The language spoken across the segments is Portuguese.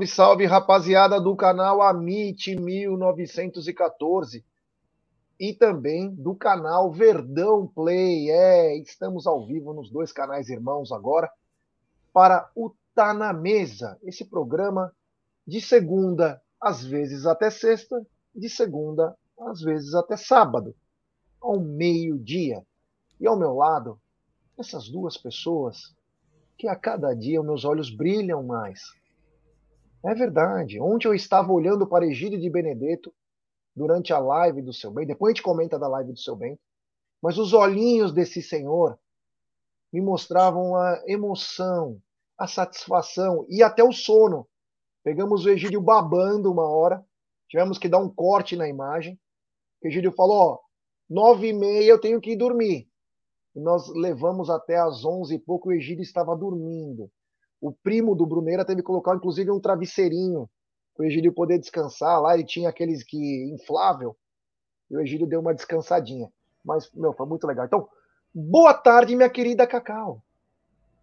Salve, salve, rapaziada do canal Amit 1914 e também do canal Verdão Play. É, estamos ao vivo nos dois canais irmãos agora para o Tá na Mesa, esse programa de segunda, às vezes até sexta, de segunda, às vezes até sábado, ao meio-dia. E ao meu lado, essas duas pessoas que a cada dia meus olhos brilham mais. É verdade. Ontem eu estava olhando para Egídio de Benedetto durante a live do seu bem. Depois a gente comenta da live do seu bem. Mas os olhinhos desse senhor me mostravam a emoção, a satisfação e até o sono. Pegamos o Egídio babando uma hora, tivemos que dar um corte na imagem. O Egídio falou: ó, nove e meia eu tenho que ir dormir. E nós levamos até às onze e pouco, o Egídio estava dormindo. O primo do Bruneira teve que colocar, inclusive, um travesseirinho para o Egídio poder descansar. Lá ele tinha aqueles que inflável, e o Egídio deu uma descansadinha. Mas, meu, foi muito legal. Então, boa tarde, minha querida Cacau.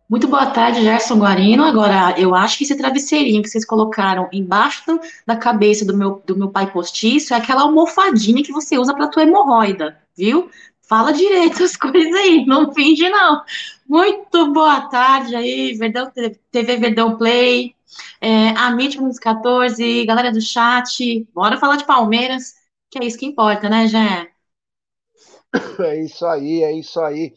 Muito boa tarde, Gerson Guarino. Agora, eu acho que esse travesseirinho que vocês colocaram embaixo da cabeça do meu, do meu pai postiço é aquela almofadinha que você usa para tua hemorroida, viu? Fala direito as coisas aí, não finge não. Muito boa tarde aí, Verdão, TV Verdão Play, é, Amit 14, galera do chat, bora falar de Palmeiras, que é isso que importa, né, Jé? É isso aí, é isso aí.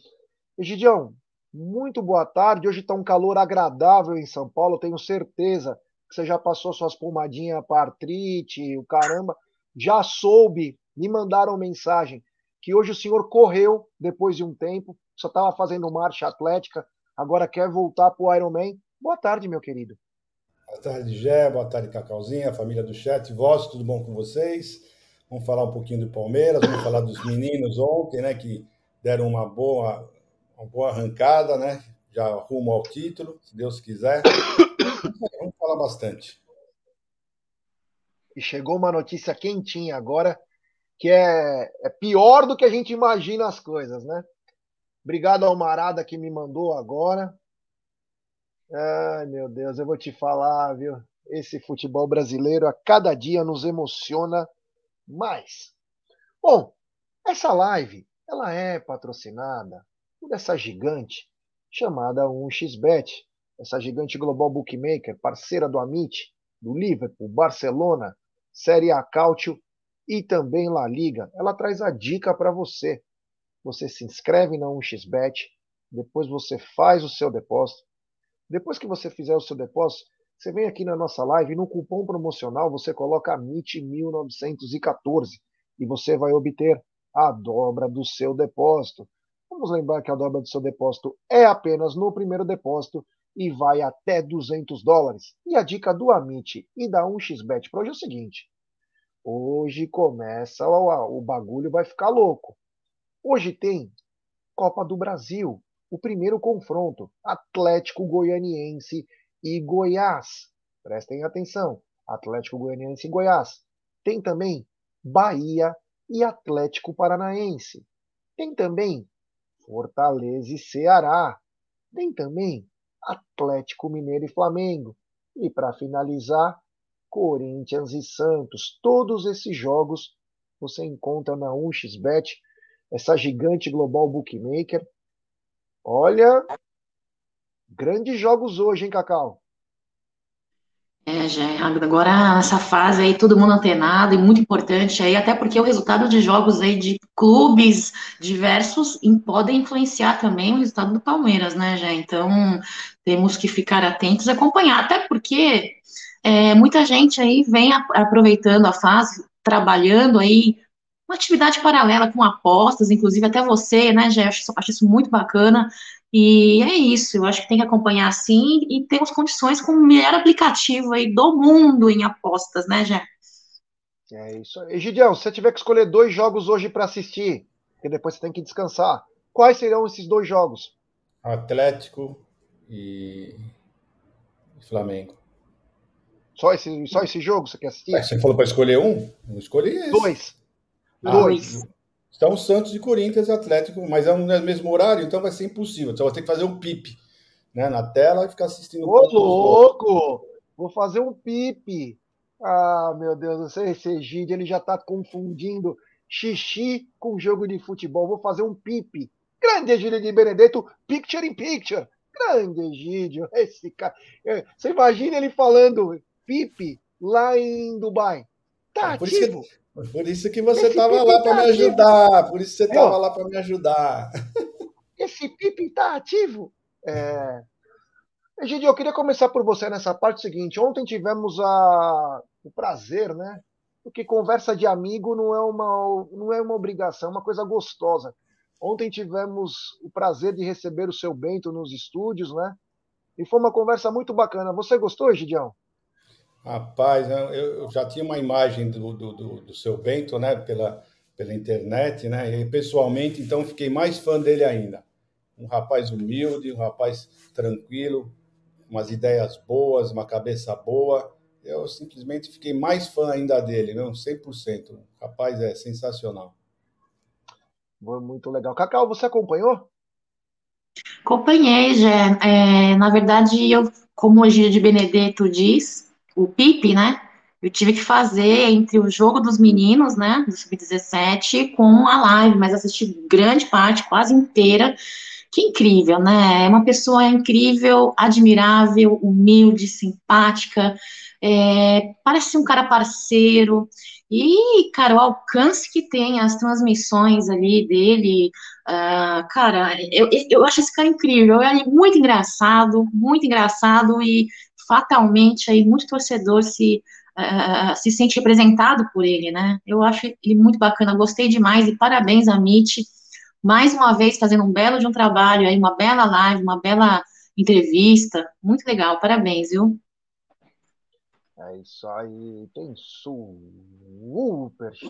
Egidião, muito boa tarde. Hoje está um calor agradável em São Paulo. Tenho certeza que você já passou suas pomadinhas para artrite, o caramba. Já soube, me mandaram mensagem que hoje o senhor correu depois de um tempo, só estava fazendo marcha atlética, agora quer voltar para o Ironman. Boa tarde, meu querido. Boa tarde, Gé. Boa tarde, Cacauzinha, família do chat. Voz, tudo bom com vocês? Vamos falar um pouquinho do Palmeiras, vamos falar dos meninos ontem, né, que deram uma boa uma boa arrancada, né? Já rumo ao título, se Deus quiser. Vamos falar bastante. E chegou uma notícia quentinha agora, que é, é pior do que a gente imagina as coisas, né? Obrigado ao Marada que me mandou agora. Ai, meu Deus, eu vou te falar, viu? Esse futebol brasileiro a cada dia nos emociona mais. Bom, essa live, ela é patrocinada por essa gigante chamada 1xBet, essa gigante global bookmaker, parceira do Amit, do Liverpool, Barcelona, Série A Cautio e também La Liga. Ela traz a dica para você. Você se inscreve na 1xBet, depois você faz o seu depósito. Depois que você fizer o seu depósito, você vem aqui na nossa live e no cupom promocional você coloca MIT1914 e você vai obter a dobra do seu depósito. Vamos lembrar que a dobra do seu depósito é apenas no primeiro depósito e vai até 200 dólares. E a dica do Amit e da 1xBet para hoje é o seguinte: hoje começa o, o bagulho vai ficar louco. Hoje tem Copa do Brasil, o primeiro confronto Atlético Goianiense e Goiás. Prestem atenção, Atlético Goianiense e Goiás. Tem também Bahia e Atlético Paranaense. Tem também Fortaleza e Ceará. Tem também Atlético Mineiro e Flamengo. E para finalizar, Corinthians e Santos. Todos esses jogos você encontra na 1xBet, essa gigante global bookmaker. Olha, grandes jogos hoje, hein, Cacau? É, já agora nessa fase aí todo mundo antenado e muito importante aí, até porque o resultado de jogos aí de clubes diversos podem influenciar também o resultado do Palmeiras, né, já? Então temos que ficar atentos e acompanhar, até porque é, muita gente aí vem aproveitando a fase, trabalhando aí uma atividade paralela com apostas, inclusive até você, né, já acho, acho isso muito bacana. E é isso, eu acho que tem que acompanhar assim e temos condições com o melhor aplicativo aí do mundo em apostas, né, Jé? É isso aí. Egidião, se você tiver que escolher dois jogos hoje para assistir, porque depois você tem que descansar, quais serão esses dois jogos? Atlético e Flamengo. Só esse, só esse jogo você quer assistir? você falou para escolher um? Eu escolhi esse. Dois. Ah, dois. Então, Santos e Corinthians e Atlético, mas é no mesmo horário, então vai ser impossível. Então, vai ter que fazer um PIP né, na tela e ficar assistindo. Ô, louco! Vou fazer um pipe. Ah, meu Deus, esse Egídio, ele já está confundindo xixi com jogo de futebol. Vou fazer um pipe. Grande Egídio de Benedetto, picture in picture. Grande Egídio, esse cara. É, você imagina ele falando pipe lá em Dubai. Tá é, por ativo. Isso que, por isso que você estava lá para tá me ajudar. Por isso você estava lá para me ajudar. Esse pipe está ativo. É... Egidio, eu queria começar por você nessa parte seguinte. Ontem tivemos a... o prazer, né? Porque conversa de amigo não é uma, não é uma obrigação, é uma coisa gostosa. Ontem tivemos o prazer de receber o seu Bento nos estúdios, né? E foi uma conversa muito bacana. Você gostou, Gidião? Rapaz, eu já tinha uma imagem do, do, do, do seu Bento, né? Pela, pela internet, né? E pessoalmente, então, fiquei mais fã dele ainda. Um rapaz humilde, um rapaz tranquilo, umas ideias boas, uma cabeça boa. Eu simplesmente fiquei mais fã ainda dele, não? 100%. O rapaz é sensacional. Foi muito legal. Cacau, você acompanhou? Acompanhei, já. É, na verdade, eu, como o Gil de Benedetto diz, o Pipe, né? Eu tive que fazer entre o jogo dos meninos, né, do Sub-17, com a live, mas assisti grande parte, quase inteira. Que incrível, né? É uma pessoa incrível, admirável, humilde, simpática, é, parece um cara parceiro. E, cara, o alcance que tem as transmissões ali dele, uh, cara, eu, eu acho esse cara incrível, é muito engraçado, muito engraçado e fatalmente aí muito torcedor se uh, se sente representado por ele, né? Eu acho ele muito bacana, gostei demais e parabéns a Mitch, mais uma vez fazendo um belo de um trabalho aí, uma bela live, uma bela entrevista, muito legal, parabéns, viu? É isso aí, tem superchat.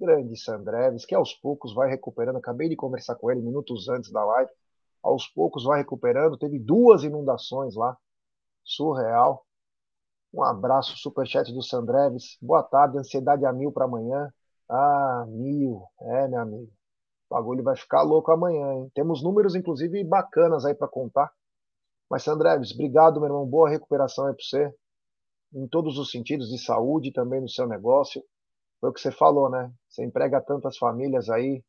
Grande Sandreves, que aos poucos vai recuperando. Acabei de conversar com ele minutos antes da live. Aos poucos vai recuperando. Teve duas inundações lá. Surreal. Um abraço, superchat do Sandreves. Boa tarde, ansiedade a mil para amanhã. Ah, mil. É, meu amigo. O bagulho vai ficar louco amanhã, hein? Temos números, inclusive, bacanas aí para contar. Mas, Sandreves, obrigado, meu irmão. Boa recuperação aí para você em todos os sentidos, de saúde também no seu negócio. Foi o que você falou, né? Você emprega tantas famílias aí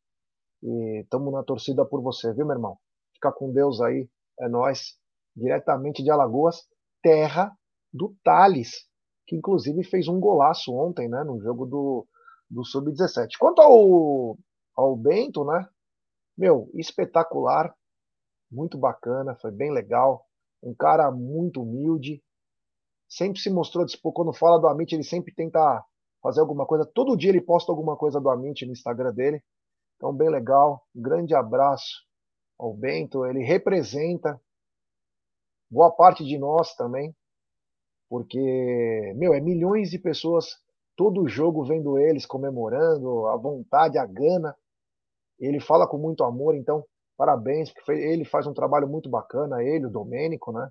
e estamos na torcida por você, viu, meu irmão? Fica com Deus aí, é nós, diretamente de Alagoas, terra do Thales, que inclusive fez um golaço ontem, né, no jogo do, do Sub-17. Quanto ao, ao Bento, né, meu, espetacular, muito bacana, foi bem legal, um cara muito humilde, sempre se mostrou disposto. Quando fala do Amit, ele sempre tenta fazer alguma coisa. Todo dia ele posta alguma coisa do Amit no Instagram dele. Então, bem legal. Um grande abraço ao Bento. Ele representa boa parte de nós também. Porque, meu, é milhões de pessoas todo jogo vendo eles comemorando, a vontade, a gana. Ele fala com muito amor, então parabéns, porque ele faz um trabalho muito bacana, ele, o Domênico, né?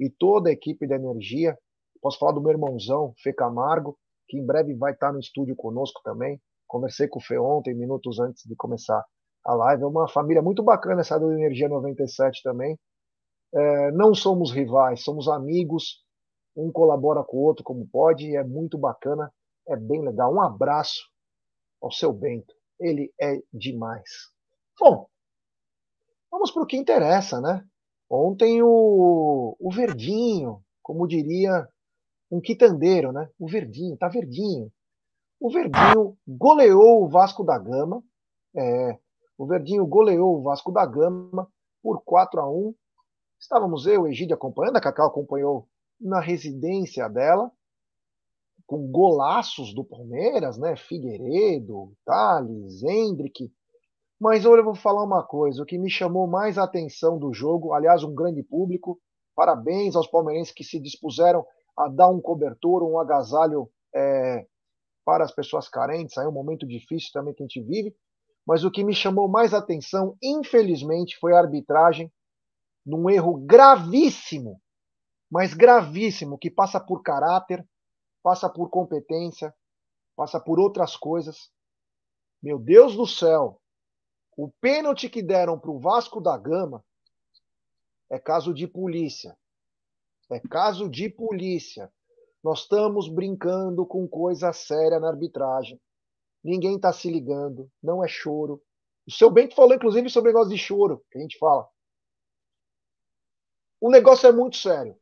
E toda a equipe da Energia. Posso falar do meu irmãozão, Fê Camargo, que em breve vai estar no estúdio conosco também. Conversei com o Fê ontem, minutos antes de começar a live. É uma família muito bacana essa do Energia 97 também. É, não somos rivais, somos amigos. Um colabora com o outro como pode e é muito bacana, é bem legal. Um abraço ao seu Bento. Ele é demais. Bom, vamos para o que interessa, né? Ontem o, o Verdinho, como diria um quitandeiro, né? O Verdinho, tá Verdinho. O Verdinho goleou o Vasco da Gama. É, o Verdinho goleou o Vasco da Gama por 4 a 1 Estávamos eu, Egídio, acompanhando, a Cacau acompanhou na residência dela, com golaços do Palmeiras, né? Figueiredo, Thales, Hendrick. Mas eu vou falar uma coisa: o que me chamou mais a atenção do jogo, aliás, um grande público, parabéns aos palmeirenses que se dispuseram a dar um cobertor, um agasalho é, para as pessoas carentes. É um momento difícil também que a gente vive. Mas o que me chamou mais atenção, infelizmente, foi a arbitragem num erro gravíssimo, mas gravíssimo, que passa por caráter, passa por competência, passa por outras coisas. Meu Deus do céu! O pênalti que deram para o Vasco da Gama é caso de polícia. É caso de polícia. Nós estamos brincando com coisa séria na arbitragem. Ninguém está se ligando. Não é choro. O seu Bento falou, inclusive, sobre o negócio de choro, que a gente fala. O negócio é muito sério.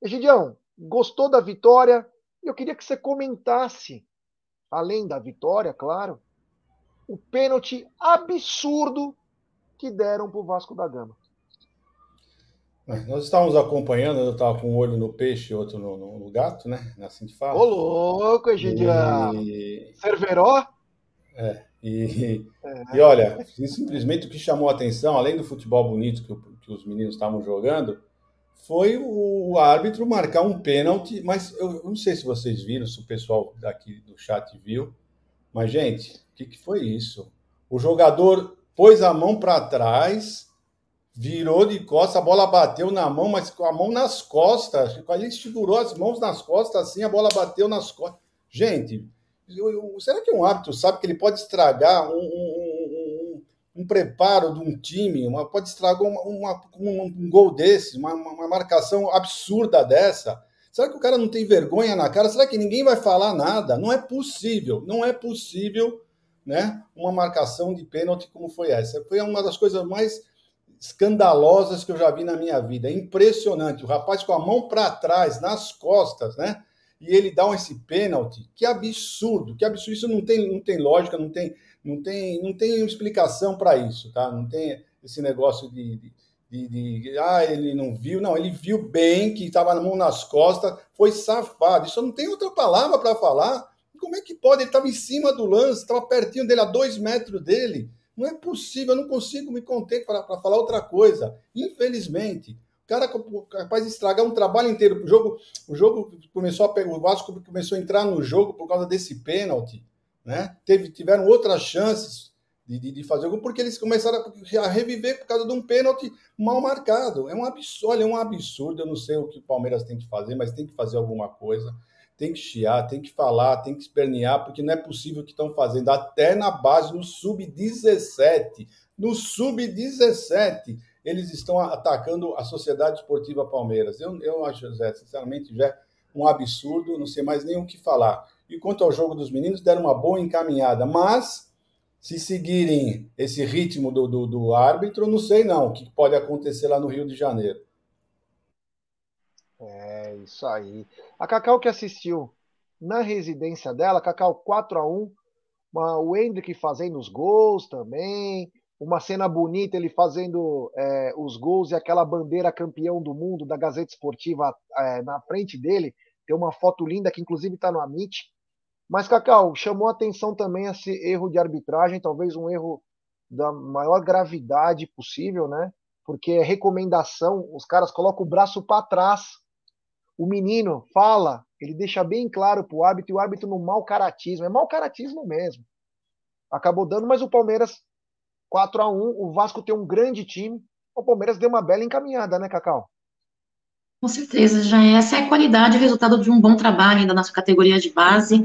Egidião, gostou da vitória? Eu queria que você comentasse, além da vitória, claro, o pênalti absurdo que deram para o Vasco da Gama. Nós estávamos acompanhando, eu estava com um olho no peixe e outro no, no, no gato, né? Assim de fala. Ô, louco, Egidião! E... Cerveró? É, e, é. e olha, simplesmente o que chamou a atenção, além do futebol bonito que, que os meninos estavam jogando, foi o, árbitro marcar um pênalti, mas eu, eu, não sei se vocês viram, se o pessoal daqui do chat viu, mas, gente, o que, que foi isso? O jogador pôs a mão para trás virou de costas, a bola bateu na mão, mas com a mão nas costas. Ele segurou as mãos nas costas, assim, a bola bateu nas costas. Gente, será que um árbitro sabe que ele pode estragar um, um, um, um preparo de um time? Uma, pode estragar uma, uma, um, gol desse, uma, uma marcação absurda dessa? Será que o cara não tem vergonha na cara? Será que ninguém vai falar nada? Não é possível, não é possível, né? Uma marcação de pênalti como foi essa. Foi uma das coisas mais escandalosas que eu já vi na minha vida. É impressionante. O rapaz com a mão para trás, nas costas, né? E ele dá esse pênalti. Que absurdo, que absurdo. Isso não tem, não tem lógica, não tem, não tem, não tem explicação para isso, tá? Não tem esse negócio de, de, de, de, ah, ele não viu. Não, ele viu bem que estava na mão nas costas, foi safado. Isso não tem outra palavra para falar. Como é que pode? Ele estava em cima do lance, estava pertinho dele, a dois metros dele. Não é possível, eu não consigo me conter para falar outra coisa. Infelizmente, cara capaz de estragar um trabalho inteiro. O jogo, o jogo começou a pegar, o Vasco começou a entrar no jogo por causa desse pênalti, né? Teve, tiveram outras chances de, de, de fazer o gol, porque eles começaram a, a reviver por causa de um pênalti mal marcado. É um absurdo, olha, é um absurdo. Eu não sei o que o Palmeiras tem que fazer, mas tem que fazer alguma coisa tem que chiar, tem que falar, tem que espernear, porque não é possível o que estão fazendo até na base, no sub-17. No sub-17, eles estão atacando a Sociedade Esportiva Palmeiras. Eu, eu acho, Zé, sinceramente, já é um absurdo, não sei mais nem o que falar. E quanto ao jogo dos meninos, deram uma boa encaminhada, mas se seguirem esse ritmo do, do, do árbitro, não sei não o que pode acontecer lá no Rio de Janeiro. É, isso aí. A Cacau que assistiu na residência dela, Cacau 4 a 1 uma, o Hendrick fazendo os gols também, uma cena bonita, ele fazendo é, os gols e aquela bandeira campeão do mundo da Gazeta Esportiva é, na frente dele. Tem uma foto linda que inclusive está no Amit. Mas, Cacau, chamou atenção também esse erro de arbitragem, talvez um erro da maior gravidade possível, né? Porque é recomendação, os caras colocam o braço para trás o menino fala, ele deixa bem claro para o árbitro, e o árbitro no mau caratismo, é mau caratismo mesmo. Acabou dando, mas o Palmeiras 4 a 1 o Vasco tem um grande time, o Palmeiras deu uma bela encaminhada, né, Cacau? Com certeza, já essa é a qualidade, resultado de um bom trabalho da nossa categoria de base.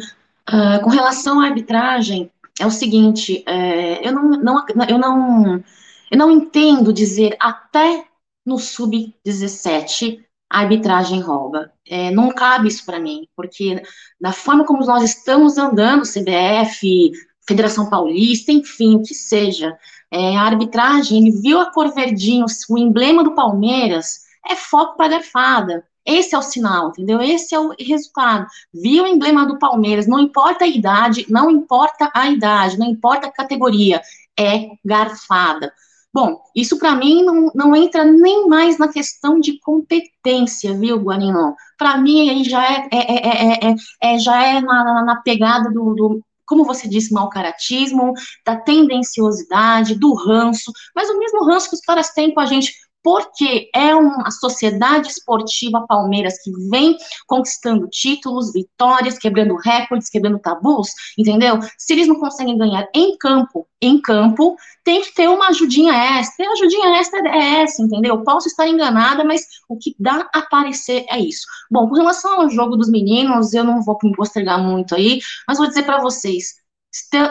Uh, com relação à arbitragem, é o seguinte, é, eu, não, não, eu, não, eu não entendo dizer até no sub-17 a arbitragem rouba. É, não cabe isso para mim, porque da forma como nós estamos andando, CBF, Federação Paulista, enfim, que seja, é, a arbitragem, ele viu a cor verdinho, o emblema do Palmeiras, é foco para garfada. Esse é o sinal, entendeu? Esse é o resultado. Viu o emblema do Palmeiras, não importa a idade, não importa a idade, não importa a categoria, é garfada. Bom, isso para mim não, não entra nem mais na questão de competência, viu, Guarinho? Para mim aí já é, é, é, é, já é na, na pegada do, do, como você disse, mau caratismo, da tendenciosidade, do ranço, mas o mesmo ranço que os caras têm com a gente porque é uma sociedade esportiva Palmeiras que vem conquistando títulos, vitórias, quebrando recordes, quebrando tabus, entendeu? Se eles não conseguem ganhar em campo, em campo, tem que ter uma ajudinha extra. E a ajudinha extra é essa, entendeu? Posso estar enganada, mas o que dá a parecer é isso. Bom, com relação ao jogo dos meninos, eu não vou me postergar muito aí, mas vou dizer para vocês,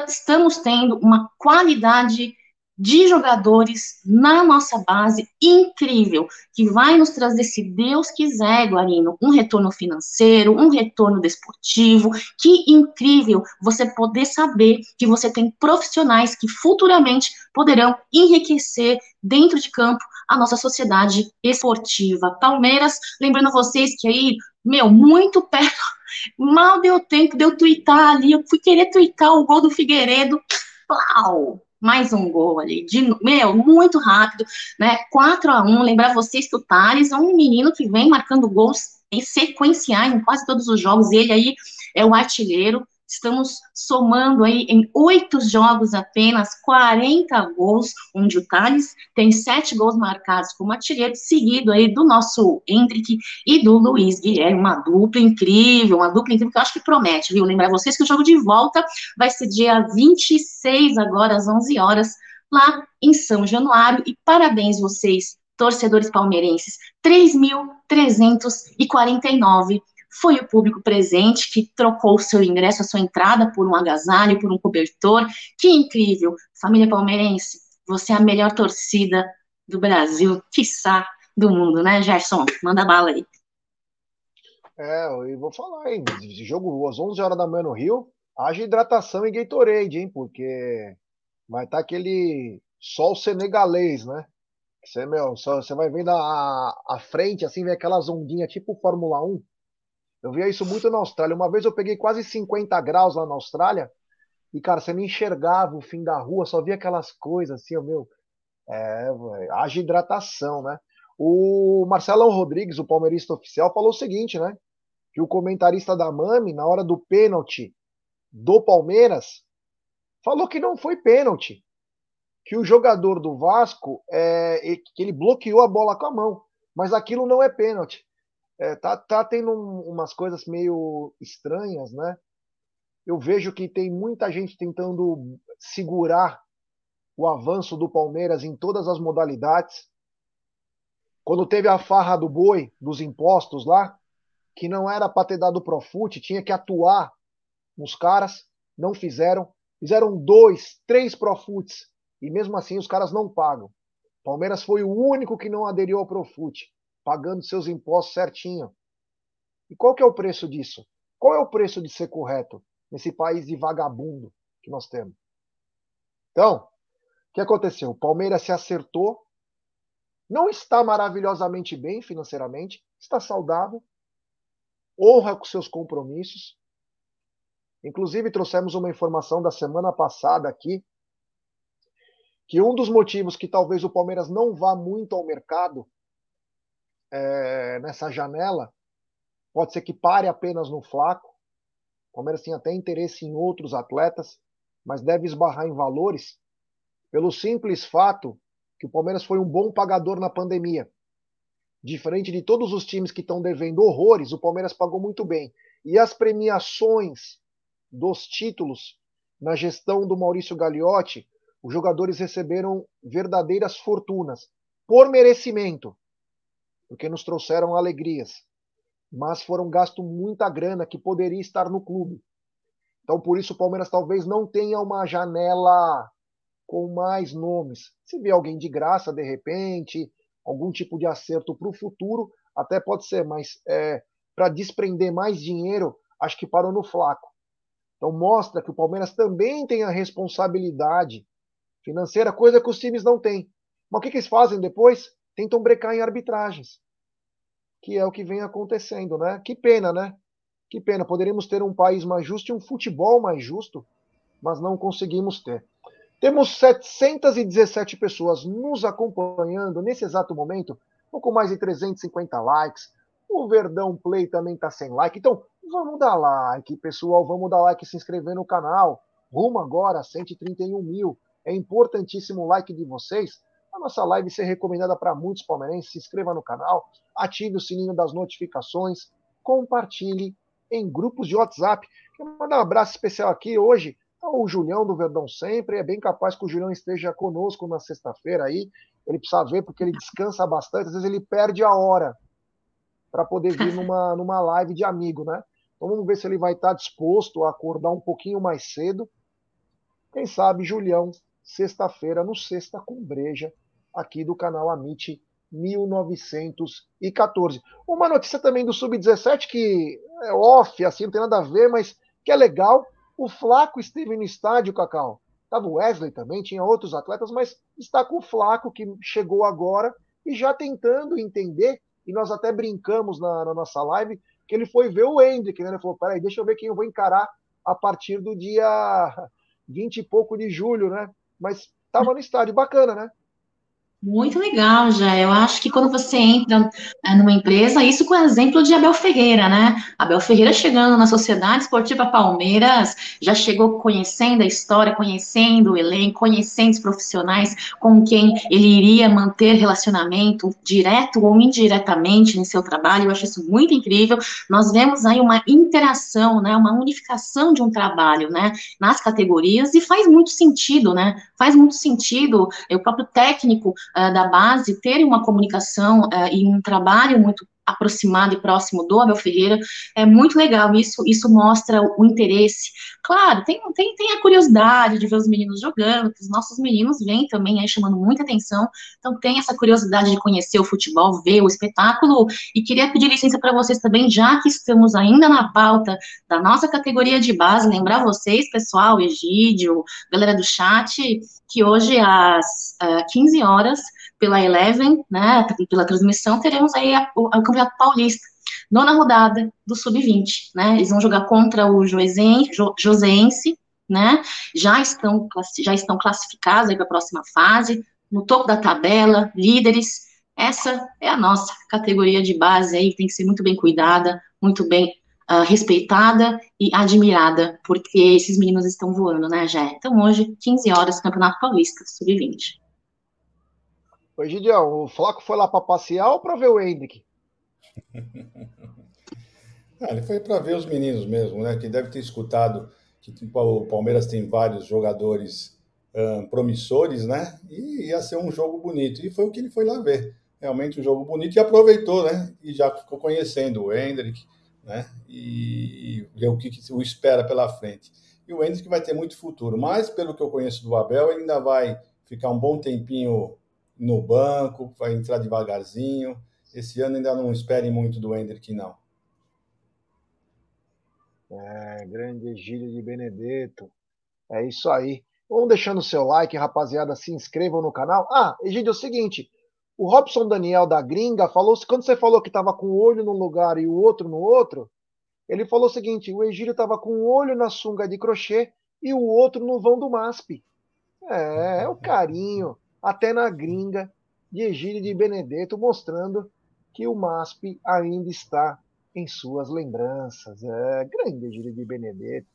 estamos tendo uma qualidade de jogadores na nossa base incrível, que vai nos trazer, se Deus quiser, Guarino, um retorno financeiro, um retorno desportivo. Que incrível você poder saber que você tem profissionais que futuramente poderão enriquecer dentro de campo a nossa sociedade esportiva. Palmeiras, lembrando vocês que aí, meu, muito perto, mal deu tempo de eu twittar ali, eu fui querer twittar o gol do Figueiredo, plau, mais um gol ali, de, meu, muito rápido, né? 4 a 1 Lembrar vocês que o Thales é um menino que vem marcando gols em sequenciais em quase todos os jogos. Ele aí é o artilheiro. Estamos somando aí em oito jogos apenas 40 gols, onde o Thales tem sete gols marcados como artilheiro, seguido aí do nosso Hendrick e do Luiz Guilherme, uma dupla incrível, uma dupla incrível que eu acho que promete, viu? Lembrar vocês que o jogo de volta vai ser dia 26, agora às 11 horas, lá em São Januário, e parabéns vocês, torcedores palmeirenses, 3.349 foi o público presente que trocou seu ingresso, a sua entrada por um agasalho, por um cobertor. Que incrível! Família palmeirense, você é a melhor torcida do Brasil, quiçá do mundo, né, Gerson? Manda bala aí. É, eu vou falar, hein? Jogo às 11 horas da manhã no Rio, haja hidratação e Gatorade, hein? Porque vai estar tá aquele sol senegalês, né? Você, meu, você vai vendo a, a frente, assim, vem aquelas ondinhas tipo Fórmula 1. Eu via isso muito na Austrália. Uma vez eu peguei quase 50 graus lá na Austrália e, cara, você me enxergava o fim da rua, só via aquelas coisas assim, o meu. É, haja hidratação, né? O Marcelão Rodrigues, o palmeirista oficial, falou o seguinte, né? Que o comentarista da Mami, na hora do pênalti do Palmeiras, falou que não foi pênalti. Que o jogador do Vasco, é, que ele bloqueou a bola com a mão. Mas aquilo não é pênalti. É, tá, tá tendo um, umas coisas meio estranhas, né? Eu vejo que tem muita gente tentando segurar o avanço do Palmeiras em todas as modalidades. Quando teve a farra do boi, dos impostos lá, que não era para ter dado Profute, tinha que atuar nos caras, não fizeram. Fizeram dois, três Profutes, e mesmo assim os caras não pagam. Palmeiras foi o único que não aderiu ao Profute pagando seus impostos certinho. E qual que é o preço disso? Qual é o preço de ser correto nesse país de vagabundo que nós temos? Então, o que aconteceu? O Palmeiras se acertou, não está maravilhosamente bem financeiramente, está saudável, honra com seus compromissos. Inclusive, trouxemos uma informação da semana passada aqui, que um dos motivos que talvez o Palmeiras não vá muito ao mercado é, nessa janela, pode ser que pare apenas no Flaco. O Palmeiras tem até interesse em outros atletas, mas deve esbarrar em valores pelo simples fato que o Palmeiras foi um bom pagador na pandemia. Diferente de todos os times que estão devendo horrores, o Palmeiras pagou muito bem. E as premiações dos títulos na gestão do Maurício Gagliotti, os jogadores receberam verdadeiras fortunas por merecimento porque nos trouxeram alegrias, mas foram gasto muita grana que poderia estar no clube. Então, por isso, o Palmeiras talvez não tenha uma janela com mais nomes. Se vier alguém de graça, de repente, algum tipo de acerto para o futuro, até pode ser, mas é, para desprender mais dinheiro, acho que parou no flaco. Então, mostra que o Palmeiras também tem a responsabilidade financeira, coisa que os times não têm. Mas o que, que eles fazem depois? Tentam brecar em arbitragens, que é o que vem acontecendo, né? Que pena, né? Que pena. Poderíamos ter um país mais justo e um futebol mais justo, mas não conseguimos ter. Temos 717 pessoas nos acompanhando nesse exato momento, pouco mais de 350 likes. O Verdão Play também está sem like. Então, vamos dar like, pessoal. Vamos dar like e se inscrever no canal. Rumo agora a 131 mil. É importantíssimo o like de vocês nossa live ser recomendada para muitos palmeirenses. Se inscreva no canal, ative o sininho das notificações, compartilhe em grupos de WhatsApp. Quero mandar um abraço especial aqui hoje ao Julião do Verdão Sempre. É bem capaz que o Julião esteja conosco na sexta-feira aí. Ele precisa ver porque ele descansa bastante, às vezes ele perde a hora para poder vir numa, numa live de amigo, né? Então vamos ver se ele vai estar disposto a acordar um pouquinho mais cedo. Quem sabe Julião sexta-feira, no Sexta com Breja, aqui do canal Amit 1914. Uma notícia também do Sub-17 que é off, assim, não tem nada a ver, mas que é legal. O Flaco esteve no estádio, Cacau. Estava o Wesley também, tinha outros atletas, mas está com o Flaco, que chegou agora e já tentando entender, e nós até brincamos na, na nossa live, que ele foi ver o Hendrick, né? Ele falou: peraí, deixa eu ver quem eu vou encarar a partir do dia 20 e pouco de julho, né? Mas estava no estádio, bacana, né? Muito legal, já. Eu acho que quando você entra é, numa empresa, isso com o exemplo de Abel Ferreira, né? Abel Ferreira chegando na Sociedade Esportiva Palmeiras, já chegou conhecendo a história, conhecendo o elenco, conhecendo os profissionais com quem ele iria manter relacionamento direto ou indiretamente em seu trabalho. Eu acho isso muito incrível. Nós vemos aí uma interação, né? Uma unificação de um trabalho, né? Nas categorias e faz muito sentido, né? Faz muito sentido. O próprio técnico da base terem uma comunicação uh, e um trabalho muito aproximado e próximo do Abel Ferreira, é muito legal, isso, isso mostra o interesse. Claro, tem, tem, tem a curiosidade de ver os meninos jogando, que os nossos meninos vêm também aí chamando muita atenção, então tem essa curiosidade de conhecer o futebol, ver o espetáculo, e queria pedir licença para vocês também, já que estamos ainda na pauta da nossa categoria de base, lembrar vocês, pessoal, Egídio, galera do chat, que hoje às uh, eh, 15 horas pela Eleven, né, pela transmissão, teremos aí o, Campeonato Paulista, nona rodada do Sub-20, né, eles vão jogar contra o Joesen, jo, Joseense, né, já estão, já estão classificados para a próxima fase, no topo da tabela, líderes, essa é a nossa categoria de base aí, tem que ser muito bem cuidada, muito bem uh, respeitada e admirada, porque esses meninos estão voando, né, Jé? Então hoje, 15 horas, Campeonato Paulista, Sub-20. Oi, Gideão, o Flaco foi lá para passear ou para ver o Hendrick? ah, ele foi para ver os meninos mesmo, né? Que deve ter escutado que o Palmeiras tem vários jogadores um, promissores, né? E ia ser um jogo bonito. E foi o que ele foi lá ver. Realmente um jogo bonito e aproveitou, né? E já ficou conhecendo o Hendrick, né? E, e ver o que, que o espera pela frente. E o Hendrick vai ter muito futuro, mas pelo que eu conheço do Abel, ele ainda vai ficar um bom tempinho no banco, vai entrar devagarzinho. Esse ano ainda não espere muito do Hendrick, não. É, grande Egílio de Benedetto. É isso aí. Vão deixando o seu like, rapaziada. Se inscrevam no canal. Ah, Egílio, é o seguinte. O Robson Daniel da Gringa falou, quando você falou que estava com o olho num lugar e o outro no outro, ele falou o seguinte: o Egílio estava com um olho na sunga de crochê e o outro no vão do MASP. É, é o carinho até na gringa de Egílio de Benedetto, mostrando que o MASP ainda está em suas lembranças. É, grande Egílio de Benedetto.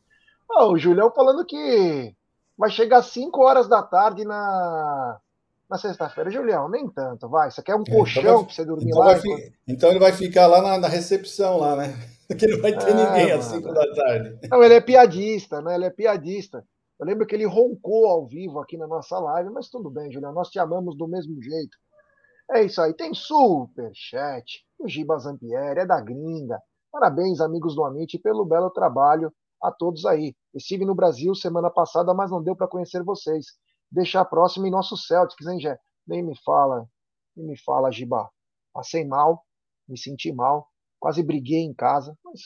Oh, o Julião falando que vai chegar às 5 horas da tarde na, na sexta-feira. Julião, nem tanto, vai. Você quer um colchão então para você dormir então lá? Fi... Então ele vai ficar lá na, na recepção, lá, né? Porque não vai ter é, ninguém às 5 da tarde. Não, ele é piadista, né? Ele é piadista. Eu lembro que ele roncou ao vivo aqui na nossa live, mas tudo bem, Julião, nós te amamos do mesmo jeito. É isso aí, tem super chat, o Giba Zampieri, é da gringa. Parabéns, amigos do Amit, pelo belo trabalho a todos aí. Estive no Brasil semana passada, mas não deu para conhecer vocês. Deixar próximo em nosso Celtics, hein, Gé? Nem me fala, nem me fala, Giba. Passei mal, me senti mal, quase briguei em casa, mas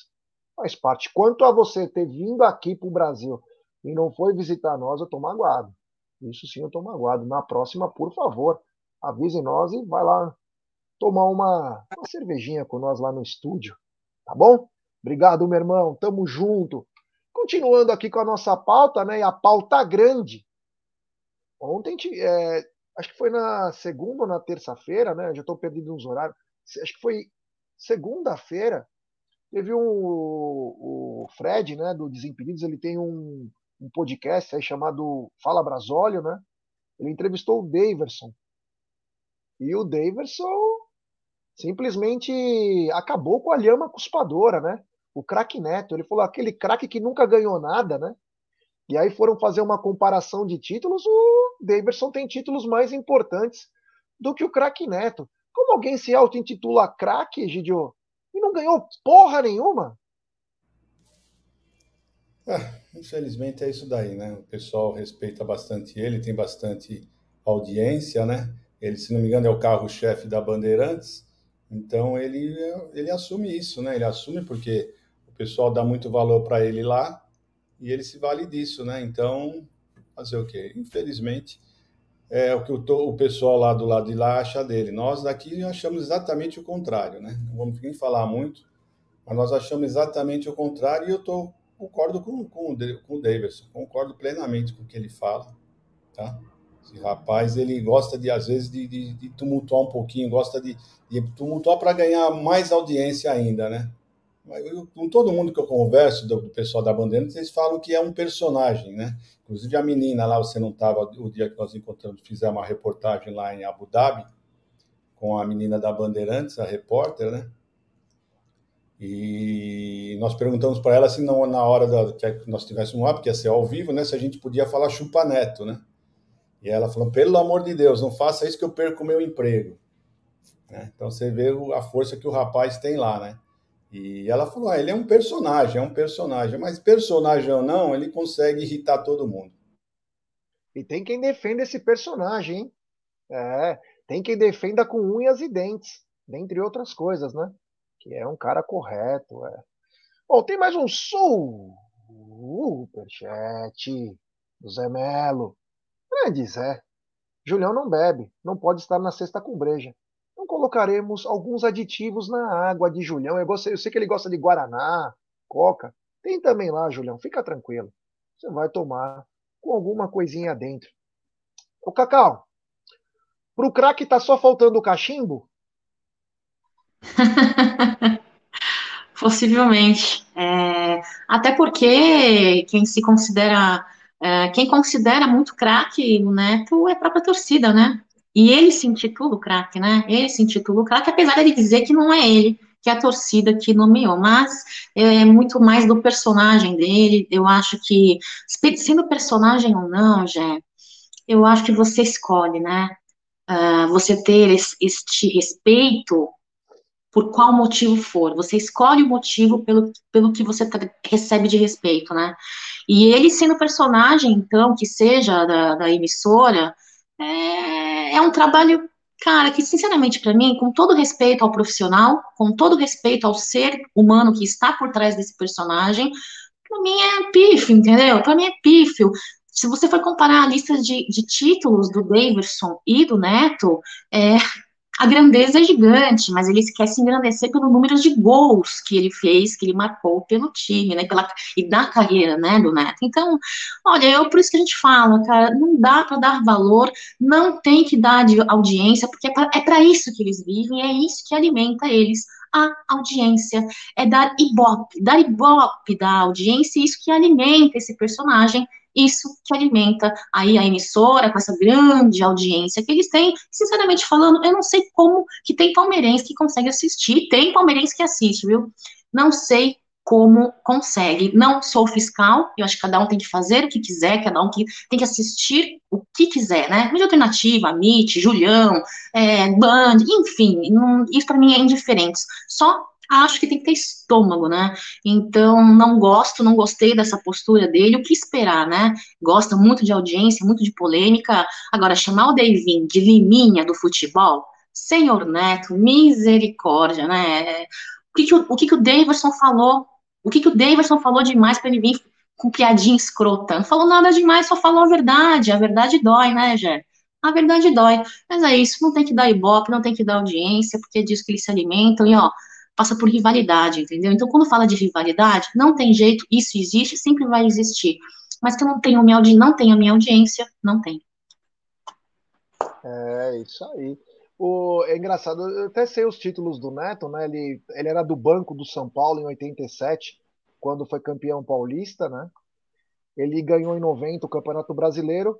faz parte. Quanto a você ter vindo aqui para o Brasil e não foi visitar nós, eu estou magoado. Isso sim, eu estou magoado. Na próxima, por favor, avise nós e vai lá tomar uma, uma cervejinha com nós lá no estúdio. Tá bom? Obrigado, meu irmão. Tamo junto. Continuando aqui com a nossa pauta, né? E a pauta grande. Ontem, é, acho que foi na segunda ou na terça-feira, né? Já estou perdido nos horários. Acho que foi segunda-feira. Teve um, o Fred, né, do Desimpedidos, ele tem um, um podcast aí chamado Fala Brasólio, né? Ele entrevistou o Daverson. E o Daverson simplesmente acabou com a lhama cuspadora, né? O craque Neto. Ele falou aquele craque que nunca ganhou nada, né? E aí foram fazer uma comparação de títulos. O Daverson tem títulos mais importantes do que o craque Neto. Como alguém se auto-intitula craque, Gidio, e não ganhou porra nenhuma? Ah, infelizmente é isso daí, né? O pessoal respeita bastante ele, tem bastante audiência, né? Ele, se não me engano, é o carro-chefe da Bandeirantes, então ele, ele assume isso, né? Ele assume porque o pessoal dá muito valor para ele lá e ele se vale disso, né? Então, fazer o quê? Infelizmente, é o que o, o pessoal lá do lado de lá acha dele. Nós daqui achamos exatamente o contrário, né? Não vamos nem falar muito, mas nós achamos exatamente o contrário e eu tô, concordo com, com, com o Davidson, concordo plenamente com o que ele fala, tá? Esse rapaz, ele gosta de, às vezes, de, de, de tumultuar um pouquinho, gosta de, de tumultuar para ganhar mais audiência ainda, né? Eu, com todo mundo que eu converso, do, do pessoal da Bandeirantes, eles falam que é um personagem, né? Inclusive a menina lá, você não estava o dia que nós encontramos, fizemos uma reportagem lá em Abu Dhabi, com a menina da Bandeirantes, a repórter, né? E nós perguntamos para ela se não, na hora da, que nós tivéssemos lá, porque ia ser ao vivo, né? Se a gente podia falar chupa neto, né? E ela falou: pelo amor de Deus, não faça isso que eu perco o meu emprego. Né? Então você vê a força que o rapaz tem lá, né? E ela falou: ah, ele é um personagem, é um personagem, mas personagem ou não, ele consegue irritar todo mundo. E tem quem defenda esse personagem, hein? É, tem quem defenda com unhas e dentes, dentre outras coisas, né? Que é um cara correto. É. Bom, tem mais um superchat do Zé Melo. Grande Zé. Julião não bebe, não pode estar na cesta com breja. Então colocaremos alguns aditivos na água de Julião. Eu, eu sei que ele gosta de Guaraná, Coca. Tem também lá, Julião. Fica tranquilo. Você vai tomar com alguma coisinha dentro. Ô, Cacau, pro craque tá só faltando o cachimbo? Possivelmente. É, até porque quem se considera é, quem considera muito craque o Neto é a própria torcida, né? E ele se intitula o craque, né? Ele se intitula o craque, apesar de dizer que não é ele, que é a torcida que nomeou, mas é muito mais do personagem dele. Eu acho que, sendo personagem ou não, Jé, eu acho que você escolhe, né? Uh, você ter este respeito por qual motivo for. Você escolhe o motivo pelo, pelo que você recebe de respeito, né? E ele sendo personagem, então, que seja da, da emissora, é, é um trabalho, cara, que sinceramente para mim, com todo respeito ao profissional, com todo respeito ao ser humano que está por trás desse personagem, para mim é pífio, entendeu? Para mim é pífio. Se você for comparar a lista de, de títulos do Davidson e do Neto, é, a grandeza é gigante, mas ele quer se engrandecer pelo número de gols que ele fez, que ele marcou pelo time, né, pela, e da carreira, né, do Neto. Então, olha, eu, por isso que a gente fala, cara, não dá para dar valor, não tem que dar de audiência, porque é para é isso que eles vivem, é isso que alimenta eles, a audiência, é dar ibope, dar ibope da audiência, isso que alimenta esse personagem isso que alimenta aí a emissora com essa grande audiência que eles têm. Sinceramente falando, eu não sei como que tem palmeirense que consegue assistir, tem palmeirense que assiste, viu? Não sei como consegue. Não sou fiscal, eu acho que cada um tem que fazer o que quiser, cada um que, tem que assistir o que quiser, né? Mídia alternativa, MIT, Julião, é, Band, enfim, não, isso para mim é indiferente. Só acho que tem que ter estômago, né? Então, não gosto, não gostei dessa postura dele. O que esperar, né? Gosta muito de audiência, muito de polêmica. Agora, chamar o Davin de liminha do futebol, senhor Neto, misericórdia, né? O que, que, o, o, que, que o Davidson falou? O que, que o Davidson falou demais para ele vir com piadinha escrota? Não falou nada demais, só falou a verdade. A verdade dói, né, Jé? A verdade dói. Mas é isso, não tem que dar ibope, não tem que dar audiência, porque é disso que eles se alimentam. E, ó, passa por rivalidade, entendeu? Então, quando fala de rivalidade, não tem jeito, isso existe, sempre vai existir. Mas que eu não tenho minha audiência, não tenho a minha audiência, não tem. É, isso aí. O, é engraçado, eu até sei os títulos do Neto, né? Ele, ele era do Banco do São Paulo em 87, quando foi campeão paulista, né? Ele ganhou em 90 o Campeonato Brasileiro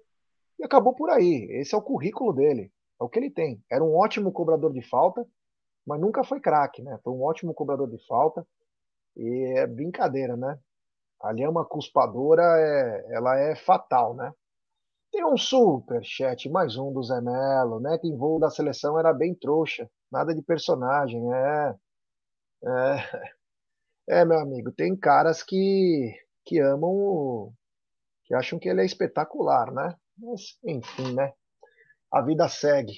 e acabou por aí. Esse é o currículo dele, é o que ele tem. Era um ótimo cobrador de falta, mas nunca foi craque, né? Foi um ótimo cobrador de falta e é brincadeira, né? A lhama cuspadora é, ela é fatal, né? Tem um super chat, mais um do Zé Melo, né? Tem voo da seleção era bem trouxa, nada de personagem, é, é, é meu amigo. Tem caras que que amam o, que acham que ele é espetacular, né? Mas, enfim, né? A vida segue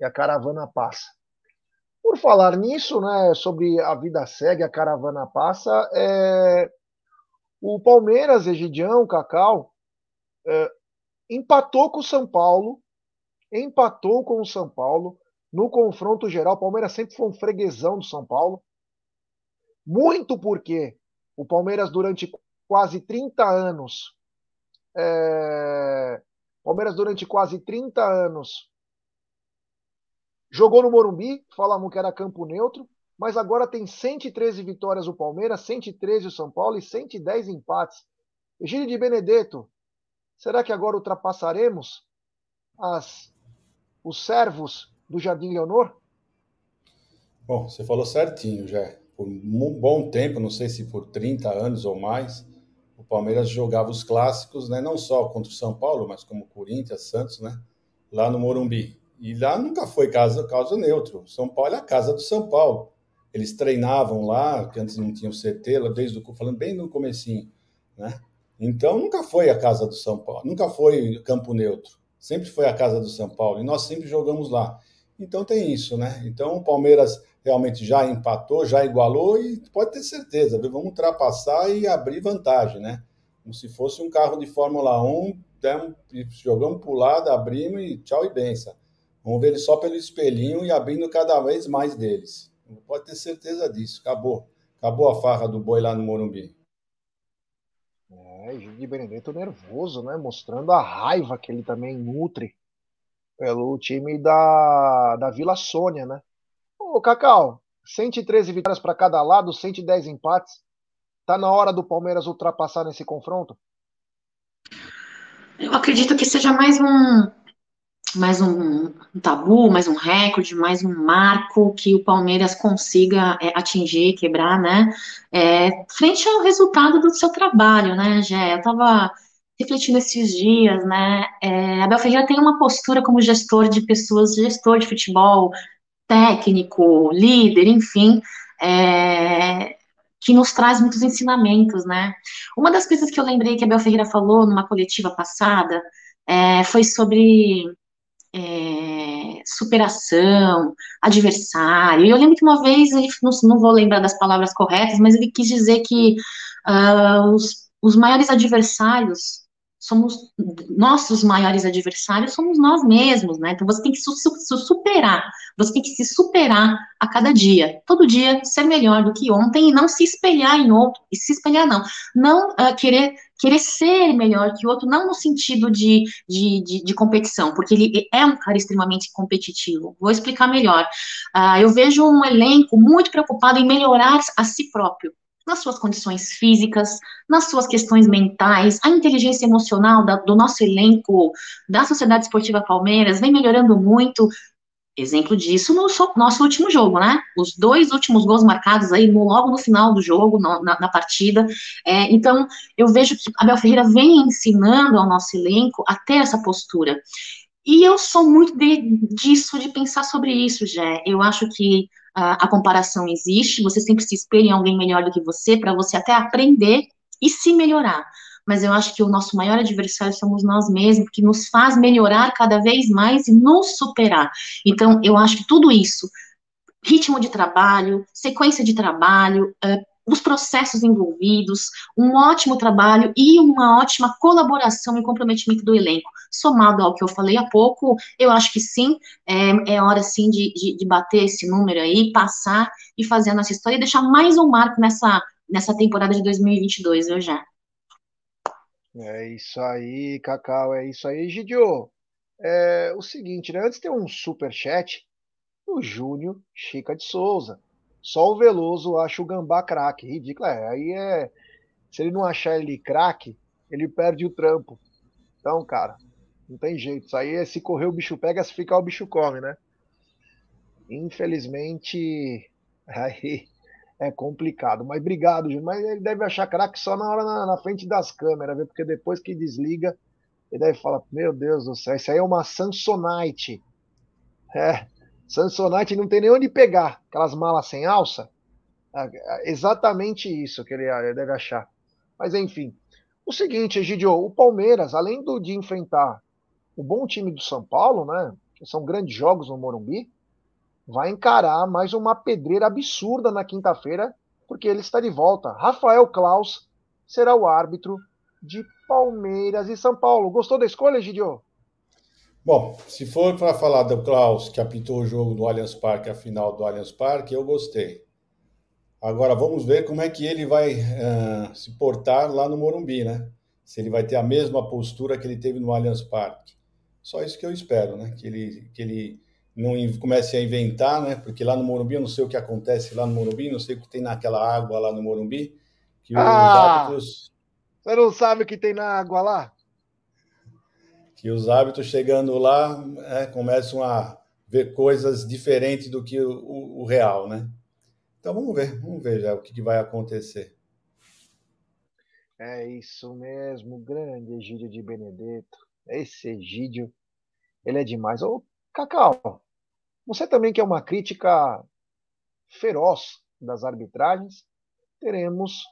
e a caravana passa. Por falar nisso, né, sobre a vida segue, a caravana passa, é... o Palmeiras, Egidião, Cacau, é... empatou com o São Paulo, empatou com o São Paulo no confronto geral. O Palmeiras sempre foi um freguesão do São Paulo, muito porque o Palmeiras, durante quase 30 anos, é... Palmeiras, durante quase 30 anos, Jogou no Morumbi, falamos que era campo neutro, mas agora tem 113 vitórias o Palmeiras, 113 o São Paulo e 110 empates. Gírio de Benedetto, será que agora ultrapassaremos as, os servos do Jardim Leonor? Bom, você falou certinho, já. Por um bom tempo, não sei se por 30 anos ou mais, o Palmeiras jogava os clássicos, né, não só contra o São Paulo, mas como Corinthians, Santos, né, lá no Morumbi. E lá nunca foi casa, casa neutro. São Paulo é a casa do São Paulo. Eles treinavam lá, que antes não tinham CT, desde o falando bem no comecinho, né? Então nunca foi a casa do São Paulo, nunca foi campo neutro. Sempre foi a casa do São Paulo e nós sempre jogamos lá. Então tem isso, né? Então o Palmeiras realmente já empatou, já igualou e pode ter certeza, vamos ultrapassar e abrir vantagem, né? Como se fosse um carro de Fórmula 1, demos, jogamos para lado, abrimos e tchau e benção. Vamos ver ele só pelo espelhinho e abrindo cada vez mais deles. Pode ter certeza disso. Acabou. Acabou a farra do boi lá no Morumbi. É, Gigi Benedetto nervoso, né? Mostrando a raiva que ele também nutre pelo time da, da Vila Sônia, né? Ô, Cacau, 113 vitórias para cada lado, 110 empates. Tá na hora do Palmeiras ultrapassar nesse confronto? Eu acredito que seja mais um, mais um, um, tabu, mais um recorde, mais um marco que o Palmeiras consiga é, atingir, quebrar, né? É, frente ao resultado do seu trabalho, né, Gé? Eu estava refletindo esses dias, né? É, Abel Ferreira tem uma postura como gestor de pessoas, gestor de futebol, técnico, líder, enfim, é, que nos traz muitos ensinamentos, né? Uma das coisas que eu lembrei que Abel Ferreira falou numa coletiva passada é, foi sobre é, superação, adversário. E eu lembro que uma vez, ele, não, não, vou lembrar das palavras corretas, mas ele quis dizer que uh, os, os maiores adversários somos nossos maiores adversários somos nós mesmos, né? Então você tem que se, se superar, você tem que se superar a cada dia, todo dia ser melhor do que ontem e não se espelhar em outro, e se espelhar não, não uh, querer querer ser melhor que o outro, não no sentido de, de, de, de, competição, porque ele é um cara extremamente competitivo. Vou explicar melhor. Uh, eu vejo um elenco muito preocupado em melhorar a si próprio nas suas condições físicas, nas suas questões mentais, a inteligência emocional da, do nosso elenco, da Sociedade Esportiva Palmeiras, vem melhorando muito. Exemplo disso no nosso último jogo, né? Os dois últimos gols marcados aí no, logo no final do jogo, no, na, na, partida. É, então, eu vejo que Abel Ferreira vem ensinando ao nosso elenco a ter essa postura. E eu sou muito de, disso, de pensar sobre isso, Jé. Eu acho que a, comparação existe, você sempre se espelha em alguém melhor do que você, para você até aprender e se melhorar. Mas eu acho que o nosso maior adversário somos nós mesmos, que nos faz melhorar cada vez mais e nos superar. Então, eu acho que tudo isso, ritmo de trabalho, sequência de trabalho, uh, os processos envolvidos, um ótimo trabalho e uma ótima colaboração e comprometimento do elenco. Somado ao que eu falei há pouco, eu acho que sim, é, é hora sim de, de, de, bater esse número aí, passar e fazer a nossa história e deixar mais um marco nessa, nessa temporada de 2022, viu, já? É isso aí, Cacau, é isso aí, Gidio. É o seguinte, né? Antes tem um super chat do Júnior Chica de Souza. Só o Veloso acha o Gambá craque. Ridículo. É, aí é. Se ele não achar ele craque, ele perde o trampo. Então, cara, não tem jeito. Isso aí é se correr o bicho pega, se ficar o bicho come, né? Infelizmente, aí é complicado. Mas obrigado, Júnior. Mas ele deve achar craque só na hora na, na, frente das câmeras, viu? Porque depois que desliga, ele deve falar: Meu Deus do céu, isso aí é uma Samsonite. É, Samsonite não tem nem onde pegar aquelas malas sem alça. É exatamente isso que ele deve achar. Mas enfim. o seguinte, Egidio, o Palmeiras, além do, de enfrentar o bom time do São Paulo, né? Que são grandes jogos no Morumbi, vai encarar mais uma pedreira absurda na quinta-feira, porque ele está de volta. Rafael Klaus será o árbitro de Palmeiras e São Paulo. Gostou da escolha, Gidio? Bom, se for para falar do Klaus, que apitou o jogo do Allianz Parque, a final do Allianz Parque, eu gostei. Agora vamos ver como é que ele vai uh, se portar lá no Morumbi, né? Se ele vai ter a mesma postura que ele teve no Allianz Parque. Só isso que eu espero, né? Que ele, que ele não comece a inventar, né? Porque lá no Morumbi eu não sei o que acontece lá no Morumbi, não sei o que tem naquela água lá no Morumbi. Que ah, hábitos... Você não sabe o que tem na água lá? Que os hábitos chegando lá é, começam a ver coisas diferentes do que o, o, real, né? Então vamos ver, vamos ver já o que, que vai acontecer. É isso mesmo, grande Egídio de Benedetto. Esse Egídio, ele é demais. Ô, Cacau, você também quer uma crítica feroz das arbitragens? Teremos,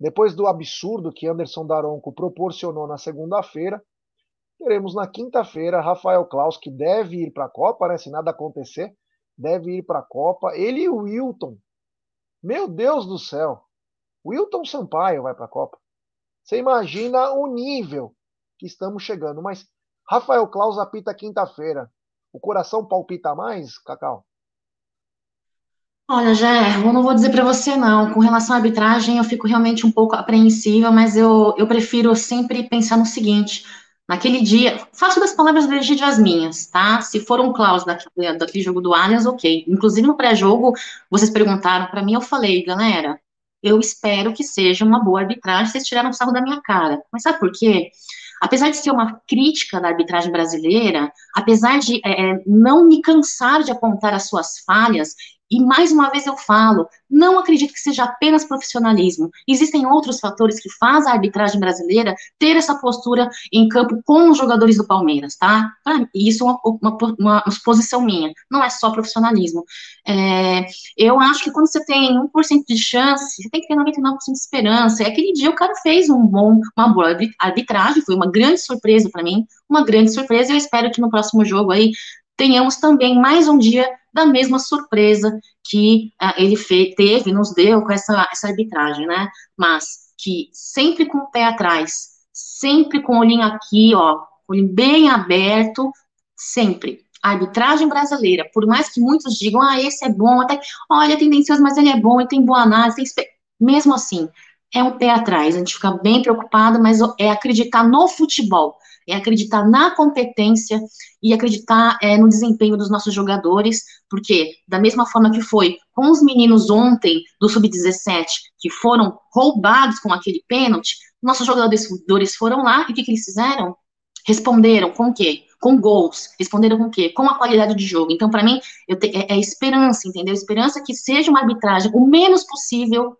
depois do absurdo que Anderson Daronco proporcionou na segunda-feira, teremos na quinta-feira Rafael Klaus, que deve ir para a Copa, né, se nada acontecer, deve ir para a Copa. Ele e o Wilton. Meu Deus do céu! Wilton Sampaio vai para a Copa. Você imagina o nível que estamos chegando. Mas Rafael Klaus apita quinta-feira. O coração palpita mais, Cacau? Olha, Jé, eu não vou dizer para você não. Com relação à arbitragem, eu fico realmente um pouco apreensiva, mas eu, eu prefiro sempre pensar no seguinte: naquele dia, faço das palavras do as minhas, tá? Se for um Klaus daquele, daquele jogo do Allianz, ok. Inclusive no pré-jogo, vocês perguntaram para mim, eu falei, galera, eu espero que seja uma boa arbitragem, vocês tiraram o sarro da minha cara. Mas sabe por quê? apesar de ser uma crítica da arbitragem brasileira, apesar de é, não me cansar de apontar as suas falhas, e mais uma vez eu falo, não acredito que seja apenas profissionalismo. Existem outros fatores que fazem a arbitragem brasileira ter essa postura em campo com os jogadores do Palmeiras, tá? E isso é uma, uma, uma, exposição minha, não é só profissionalismo. É, eu acho que quando você tem 1% de chance, você tem que ter 99% de esperança. E aquele dia o cara fez um bom, uma boa arbitragem, foi uma grande surpresa para mim, uma grande surpresa. Eu espero que no próximo jogo aí tenhamos também mais um dia da mesma surpresa que uh, ele teve, nos deu com essa, essa arbitragem, né? Mas que sempre com o pé atrás, sempre com o olhinho aqui, ó, olho bem aberto, sempre. A arbitragem brasileira, por mais que muitos digam, ah, esse é bom, até, olha, é tendencioso, mas ele é bom, ele tem boa análise, tem... mesmo assim, é um pé atrás, a gente fica bem preocupado, mas é acreditar no futebol, é acreditar na competência e acreditar é, no desempenho dos nossos jogadores, porque da mesma forma que foi com os meninos ontem do sub-17 que foram roubados com aquele pênalti, nossos jogadores foram lá e o que, que eles fizeram? Responderam com o quê? Com gols. Responderam com o quê? Com a qualidade de jogo. Então, para mim, te, é, é esperança, entendeu? Esperança que seja uma arbitragem o menos possível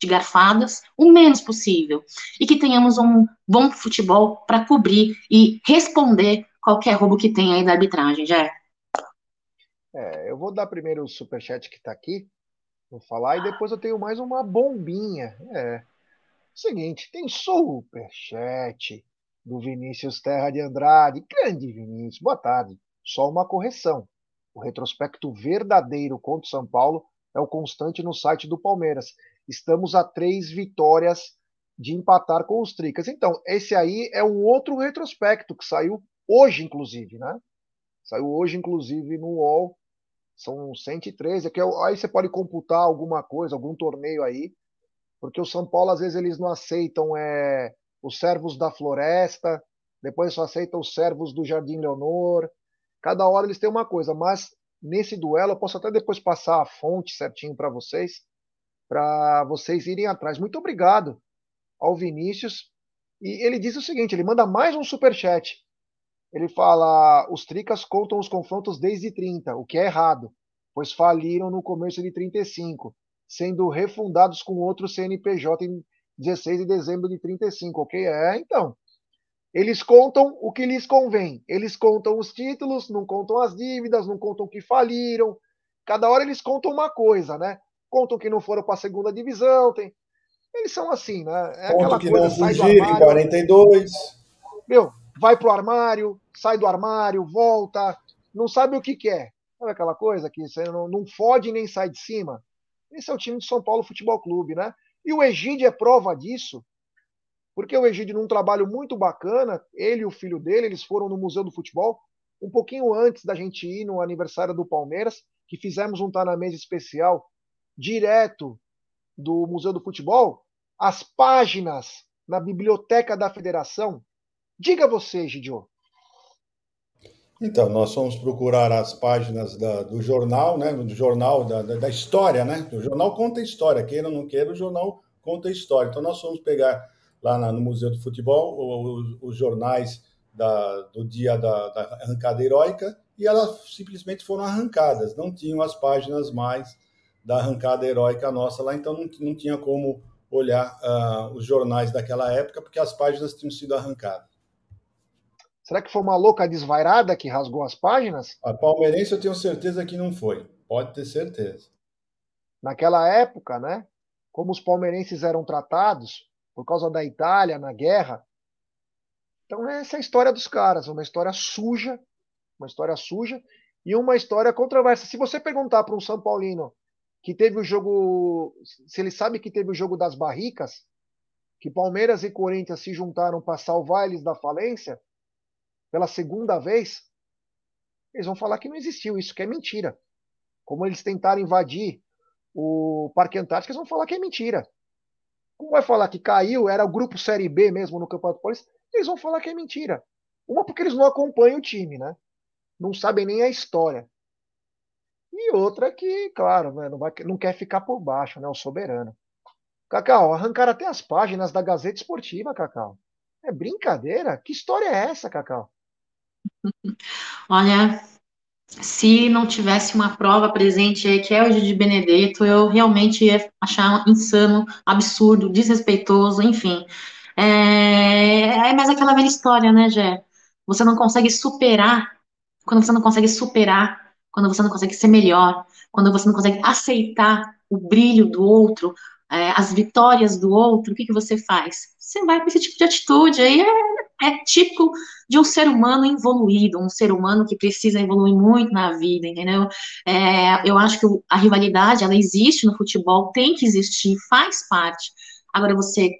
de garfadas, o menos possível, e que tenhamos um bom futebol para cobrir e responder qualquer roubo que tenha aí da arbitragem, já. É, eu vou dar primeiro o superchat que está aqui, vou falar, e depois eu tenho mais uma bombinha. É. Seguinte, tem superchat do Vinícius Terra de Andrade. Grande Vinícius, boa tarde. Só uma correção. O retrospecto verdadeiro contra o São Paulo é o constante no site do Palmeiras estamos a três vitórias de empatar com os Tricas. Então, esse aí é um outro retrospecto que saiu hoje, inclusive, né? Saiu hoje, inclusive, no UOL. São 113. Aqui, é aí você pode computar alguma coisa, algum torneio aí, porque o São Paulo, às vezes, eles não aceitam é, os servos da floresta, depois só aceitam os servos do Jardim Leonor. Cada hora eles têm uma coisa, mas nesse duelo, eu posso até depois passar a fonte certinho para vocês para vocês irem atrás. Muito obrigado ao Vinícius. E ele diz o seguinte: ele manda mais um super chat. Ele fala: os Tricas contam os confrontos desde 30, o que é errado, pois faliram no começo de 35, sendo refundados com outro CNPJ em 16 de dezembro de 35, ok? É, então. Eles contam o que lhes convém. Eles contam os títulos, não contam as dívidas, não contam que faliram. Cada hora eles contam uma coisa, né? Contam que não foram para a segunda divisão. Tem... Eles são assim, né? É Ponto aquela que coisa, não fugir em 42. Meu, vai pro armário, sai do armário, volta, não sabe o que quer. É. Sabe aquela coisa que você não, não fode nem sai de cima? Esse é o time do São Paulo Futebol Clube, né? E o Egídio é prova disso, porque o Egídio, num trabalho muito bacana, ele e o filho dele, eles foram no Museu do Futebol, um pouquinho antes da gente ir no aniversário do Palmeiras, que fizemos um Tá na Mesa especial direto do Museu do Futebol, as páginas na Biblioteca da Federação. Diga você, Gidio. Então, nós fomos procurar as páginas da, do jornal, né? Do jornal da, da, da, história, né? O jornal conta história, queira ou não queira, o jornal conta história. Então, nós fomos pegar lá na, no Museu do Futebol os, os jornais da, do dia da, da arrancada heróica e elas simplesmente foram arrancadas, não tinham as páginas mais da arrancada heróica nossa lá, então não, não tinha como olhar uh, os jornais daquela época, porque as páginas tinham sido arrancadas. Será que foi uma louca desvairada que rasgou as páginas? A palmeirense eu tenho certeza que não foi. Pode ter certeza. Naquela época, né? Como os palmeirenses eram tratados por causa da Itália na guerra. Então essa é a história dos caras, uma história suja, uma história suja e uma história controversa. Se você perguntar para um São Paulino que teve o jogo, se ele sabe que teve o jogo das barricas, que Palmeiras e Corinthians se juntaram para salvar eles da falência pela segunda vez, eles vão falar que não existiu isso, que é mentira. Como eles tentaram invadir o Parque Antártico, eles vão falar que é mentira. Como vai falar que caiu, era o grupo Série B mesmo no Campeonato Paulista, eles vão falar que é mentira. Uma porque eles não acompanham o time, né? Não sabem nem a história. E outra que, claro, né, não, vai, não quer ficar por baixo, né? O soberano. Cacau, arrancaram até as páginas da Gazeta Esportiva, Cacau. É brincadeira? Que história é essa, Cacau? Olha, se não tivesse uma prova presente aí, que é o de Benedetto, eu realmente ia achar insano, absurdo, desrespeitoso, enfim. É, é mais aquela velha história, né, Gé? Você não consegue superar, quando você não consegue superar quando você não consegue ser melhor, quando você não consegue aceitar o brilho do outro, é, as vitórias do outro, o que, que você faz? Você vai com esse tipo de atitude, aí é, é típico de um ser humano evoluído, um ser humano que precisa evoluir muito na vida, entendeu? É, eu acho que a rivalidade, ela existe no futebol, tem que existir, faz parte. Agora, você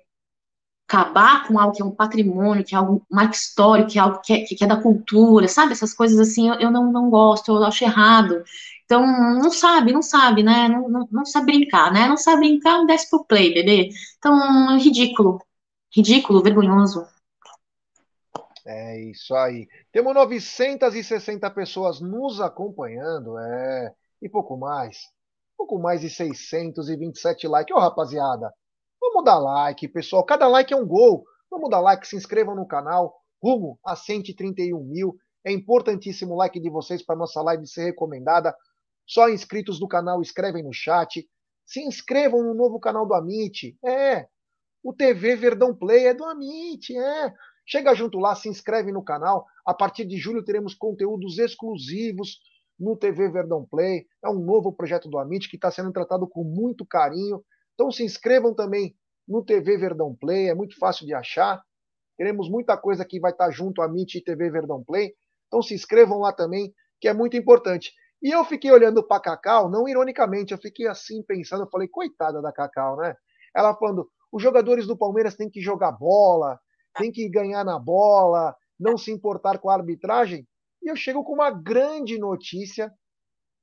acabar com algo que é um patrimônio, que é algo marco histórico, que é algo que é, que é da cultura, sabe? Essas coisas assim, eu, eu, não, não gosto, eu acho errado. Então, não sabe, não sabe, né? Não, não, não sabe brincar, né? Não sabe brincar, desce pro play, bebê. Então, ridículo. Ridículo, vergonhoso. É isso aí. Temos 960 pessoas nos acompanhando, é, e pouco mais. Pouco mais de 627 likes. Ô, rapaziada, Vamos dar like, pessoal. Cada like é um gol. Vamos dar like, se inscrevam no canal. Rumo a 131 mil. É importantíssimo o like de vocês para nossa live ser recomendada. Só inscritos do canal escrevem no chat. Se inscrevam no novo canal do Amit. É. O TV Verdão Play é do Amit. É. Chega junto lá, se inscreve no canal. A partir de julho teremos conteúdos exclusivos no TV Verdão Play. É um novo projeto do Amit que está sendo tratado com muito carinho. Então se inscrevam também no TV Verdão Play, é muito fácil de achar. Teremos muita coisa que vai estar junto a MIT e TV Verdão Play. Então se inscrevam lá também, que é muito importante. E eu fiquei olhando para Cacau, não ironicamente, eu fiquei assim pensando, eu falei, coitada da Cacau, né? Ela falando, os jogadores do Palmeiras têm que jogar bola, têm que ganhar na bola, não se importar com a arbitragem. E eu chego com uma grande notícia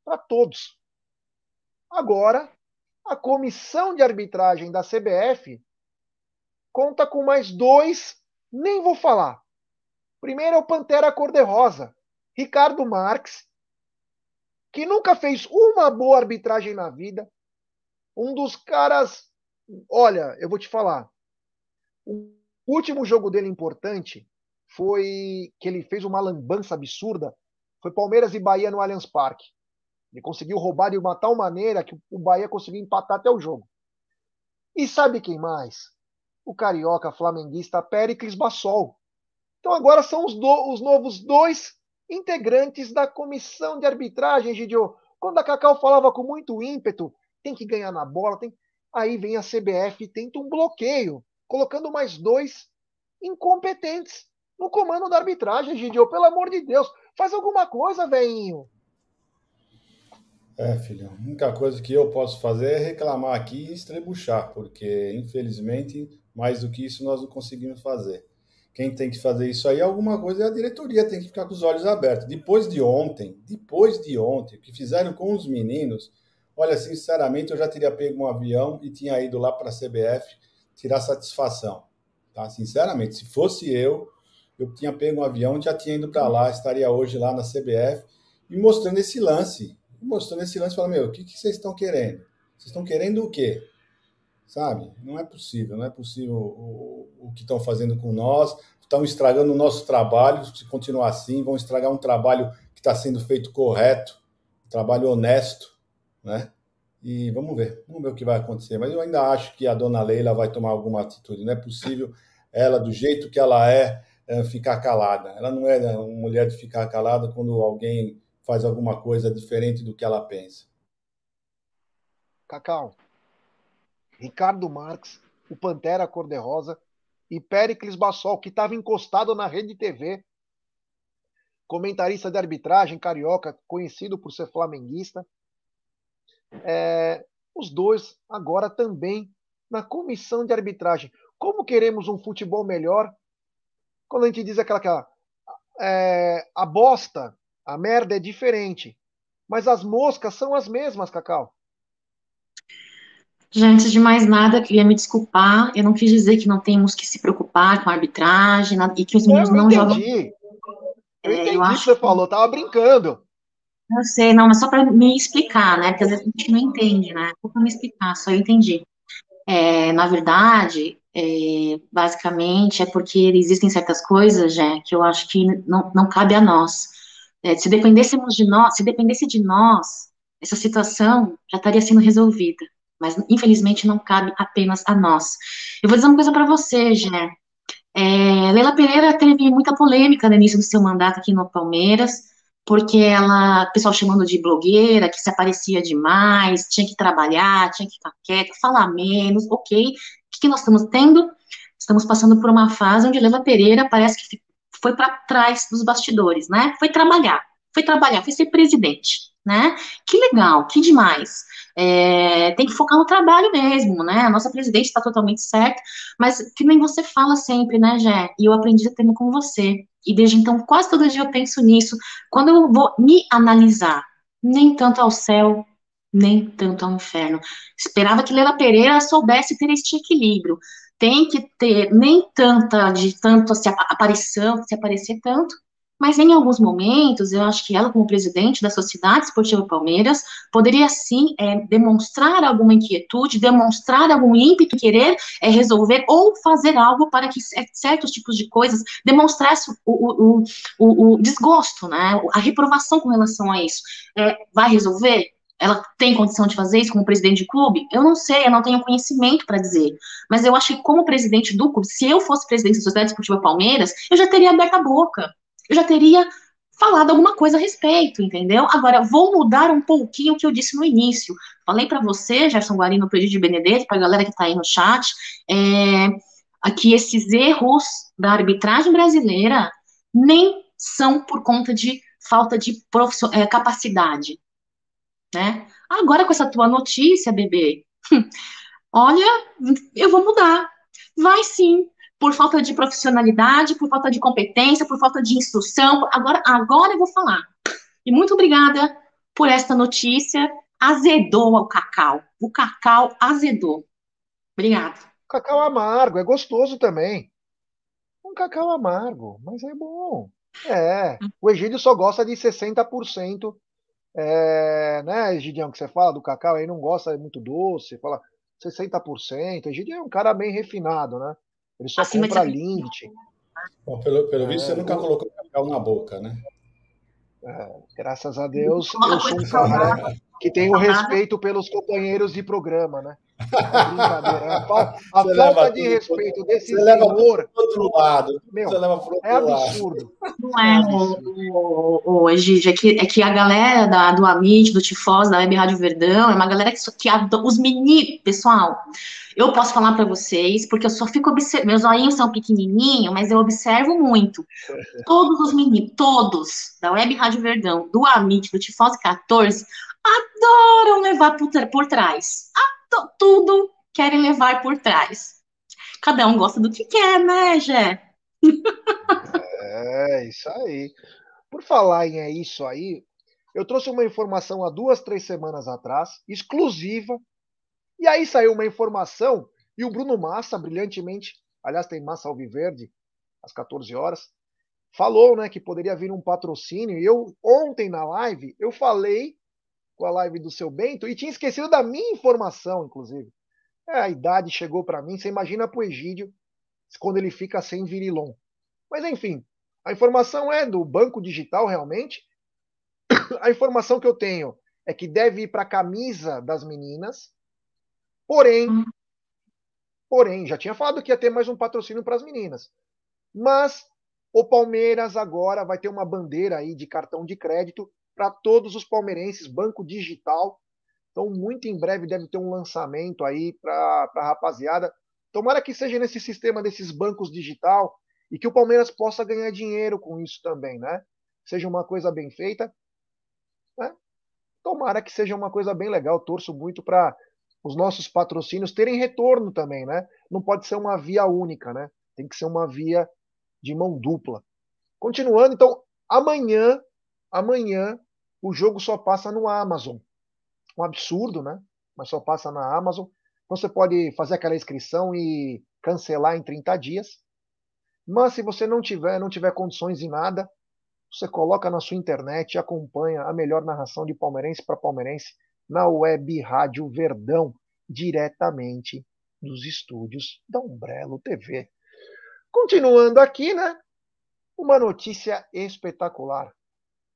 para todos. Agora, a comissão de arbitragem da CBF conta com mais dois, nem vou falar. Primeiro é o Pantera Cor-de-Rosa, Ricardo Marques, que nunca fez uma boa arbitragem na vida. Um dos caras. Olha, eu vou te falar. O último jogo dele importante foi que ele fez uma lambança absurda. Foi Palmeiras e Bahia no Allianz Parque. Ele conseguiu roubar de uma tal maneira que o Bahia conseguiu empatar até o jogo. E sabe quem mais? O carioca flamenguista Péricles Bassol. Então agora são os, do, os novos dois integrantes da comissão de arbitragem, Gidio. Quando a Cacau falava com muito ímpeto, tem que ganhar na bola, tem... Aí vem a CBF e tenta um bloqueio, colocando mais dois incompetentes no comando da arbitragem, Gidio. Pelo amor de Deus, faz alguma coisa, velhinho. É, filhão. A única coisa que eu posso fazer é reclamar aqui e estrebuchar, porque, infelizmente, mais do que isso nós não conseguimos fazer. Quem tem que fazer isso aí, alguma coisa, é a diretoria, tem que ficar com os olhos abertos. Depois de ontem, depois de ontem, o que fizeram com os meninos, olha, sinceramente, eu já teria pego um avião e tinha ido lá para a CBF tirar satisfação. Tá? Sinceramente, se fosse eu, eu tinha pego um avião, já tinha ido para lá, estaria hoje lá na CBF e mostrando esse lance mostrando esse lance falando, meu, o que, que vocês estão querendo? Vocês estão querendo o quê? Sabe? Não é possível, não é possível o, o que estão fazendo com nós, estão estragando o nosso trabalho, se continuar assim, vão estragar um trabalho que está sendo feito correto, um trabalho honesto, né? E vamos ver, vamos ver o que vai acontecer. Mas eu ainda acho que a dona Leila vai tomar alguma atitude. Não é possível ela, do jeito que ela é, é ficar calada. Ela não é uma mulher de ficar calada quando alguém faz alguma coisa diferente do que ela pensa. Cacau, Ricardo Marques, o Pantera Cor-de-Rosa e Pericles Bassol, que estava encostado na rede TV, comentarista de arbitragem carioca, conhecido por ser flamenguista. É, os dois agora também na comissão de arbitragem. Como queremos um futebol melhor? Quando a gente diz aquela, aquela é, a bosta a merda é diferente. Mas as moscas são as mesmas, Cacau. Já antes de mais nada, queria me desculpar. Eu não quis dizer que não temos que se preocupar com a arbitragem e que os meninos não jogam. Eu entendi é, eu acho que você falou, tava brincando. Eu sei, não, mas só para me explicar, né? Porque às vezes a gente não entende, né? Só para me explicar, só eu entendi. É, na verdade, é, basicamente é porque existem certas coisas, já que eu acho que não, não cabe a nós. É, se dependêssemos de nós, se dependesse de nós, essa situação já estaria sendo resolvida. Mas infelizmente não cabe apenas a nós. Eu vou dizer uma coisa para você, Gé. É, Leila Pereira teve muita polêmica no início do seu mandato aqui no Palmeiras, porque ela, pessoal chamando de blogueira, que se aparecia demais, tinha que trabalhar, tinha que ficar quieta, falar menos, ok. O que, que nós estamos tendo? Estamos passando por uma fase onde Leila Pereira parece que foi para trás dos bastidores, né? Foi trabalhar, foi trabalhar, foi ser presidente, né? Que legal, que demais. É, tem que focar no trabalho mesmo, né? A nossa presidente está totalmente certa, mas que nem você fala sempre, né, Jé? E eu aprendi também com você. E desde então, quase todo dia eu penso nisso. Quando eu vou me analisar, nem tanto ao céu, nem tanto ao inferno. Esperava que Leila Pereira soubesse ter este equilíbrio tem que ter nem tanta de tanto se aparição, se aparecer tanto, mas em alguns momentos, eu acho que ela, como presidente da Sociedade Esportiva Palmeiras, poderia sim é, demonstrar alguma inquietude, demonstrar algum ímpeto, querer é, resolver ou fazer algo para que certos tipos de coisas demonstrasse o, o, o, o desgosto, né, a reprovação com relação a isso. É, vai resolver? Ela tem condição de fazer isso como presidente de clube? Eu não sei, eu não tenho conhecimento para dizer. Mas eu acho que, como presidente do clube, se eu fosse presidente da Sociedade Esportiva Palmeiras, eu já teria aberto a boca. Eu já teria falado alguma coisa a respeito, entendeu? Agora, vou mudar um pouquinho o que eu disse no início. Falei para você, Gerson Guarino, Pedro de Benedetto, para a galera que está aí no chat, é, aqui esses erros da arbitragem brasileira nem são por conta de falta de é, capacidade né? Agora com essa tua notícia, bebê, olha, eu vou mudar. Vai sim, por falta de profissionalidade, por falta de competência, por falta de instrução. Agora, agora eu vou falar. E muito obrigada por esta notícia. Azedou o cacau. O cacau azedou. Obrigada. Cacau amargo, é gostoso também. Um cacau amargo, mas é bom. É. O Egídio só gosta de 60% é, né, Egidião, que você fala do cacau aí, não gosta, é muito doce, fala 60%. Egidião é um cara bem refinado, né? Ele só Acima compra Lindt. Bom, pelo pelo é, visto, você nunca eu... colocou cacau na boca, né? É, graças a Deus, eu sou um cara que tem o respeito pelos companheiros de programa, né? É brincadeira. É a, a falta de respeito desse você senhor. Leva outro lado. Meu, é absurdo. Não é, é o, o, o Egídio, é que, é que a galera da, do Amit, do Tifós, da Web Rádio Verdão, é uma galera que, que os meninos, pessoal, eu posso falar para vocês, porque eu só fico observando, meus olhinhos são pequenininhos, mas eu observo muito. Todos os meninos, todos, da Web Rádio Verdão, do Amit, do Tifós 14, adoram levar por, por trás. Tudo querem levar por trás. Cada um gosta do que quer, né, Gé? é, isso aí. Por falar em é isso aí, eu trouxe uma informação há duas, três semanas atrás, exclusiva. E aí saiu uma informação, e o Bruno Massa, brilhantemente, aliás, tem Massa Alviverde, às 14 horas, falou né, que poderia vir um patrocínio. E eu, ontem na live, eu falei com a live do seu Bento e tinha esquecido da minha informação, inclusive. É, a idade chegou para mim, você imagina pro Egídio quando ele fica sem virilon. Mas enfim, a informação é do banco digital realmente. A informação que eu tenho é que deve ir para a camisa das meninas. Porém, hum. porém, já tinha falado que ia ter mais um patrocínio para as meninas. Mas o Palmeiras agora vai ter uma bandeira aí de cartão de crédito para todos os palmeirenses, banco digital. Então, muito em breve deve ter um lançamento aí para a rapaziada. Tomara que seja nesse sistema desses bancos digital e que o Palmeiras possa ganhar dinheiro com isso também, né? Seja uma coisa bem feita. Né? Tomara que seja uma coisa bem legal. Torço muito para os nossos patrocínios terem retorno também, né? Não pode ser uma via única, né? Tem que ser uma via de mão dupla. Continuando, então, amanhã, amanhã o jogo só passa no Amazon. Um absurdo, né? Mas só passa na Amazon. Então você pode fazer aquela inscrição e cancelar em 30 dias. Mas se você não tiver, não tiver condições em nada, você coloca na sua internet e acompanha a melhor narração de palmeirense para palmeirense na web Rádio Verdão, diretamente dos estúdios da Umbrello TV. Continuando aqui, né? Uma notícia espetacular.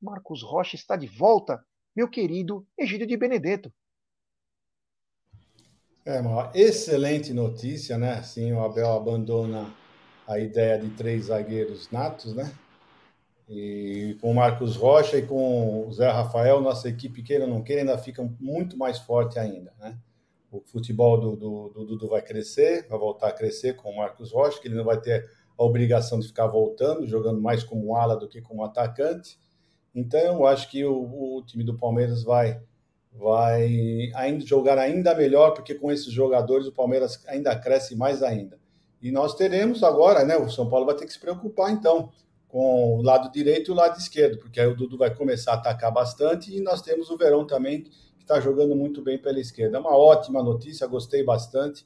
Marcos Rocha está de volta, meu querido Egídio de Benedetto. É uma excelente notícia, né? Sim, o Abel abandona a ideia de três zagueiros natos, né? E com o Marcos Rocha e com o Zé Rafael, nossa equipe, queira ou não queira, ainda fica muito mais forte ainda, né? O futebol do, do, Dudu vai crescer, vai voltar a crescer com o Marcos Rocha, que ele não vai ter a obrigação de ficar voltando, jogando mais como ala do que como atacante. Então, eu acho que o, o time do Palmeiras vai vai ainda jogar ainda melhor, porque com esses jogadores o Palmeiras ainda cresce mais ainda. E nós teremos agora, né? O São Paulo vai ter que se preocupar, então, com o lado direito e o lado esquerdo, porque aí o Dudu vai começar a atacar bastante e nós temos o Verão também, que está jogando muito bem pela esquerda. É uma ótima notícia, gostei bastante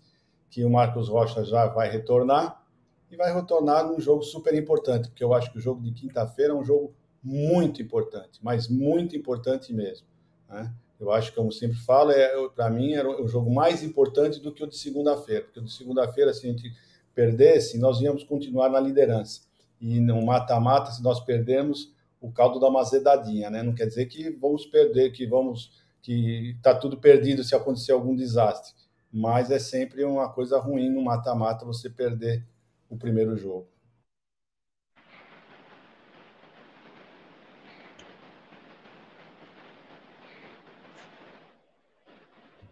que o Marcos Rocha já vai retornar e vai retornar num jogo super importante, porque eu acho que o jogo de quinta-feira é um jogo muito importante, mas muito importante mesmo. Né? Eu acho que, como sempre falo, é, para mim era o jogo mais importante do que o de segunda-feira, porque o de segunda-feira, se a gente perdesse, nós íamos continuar na liderança. E no mata-mata, se nós perdermos, o caldo dá uma azedadinha, né? Não quer dizer que vamos perder, que vamos que está tudo perdido se acontecer algum desastre, mas é sempre uma coisa ruim no mata-mata você perder o primeiro jogo.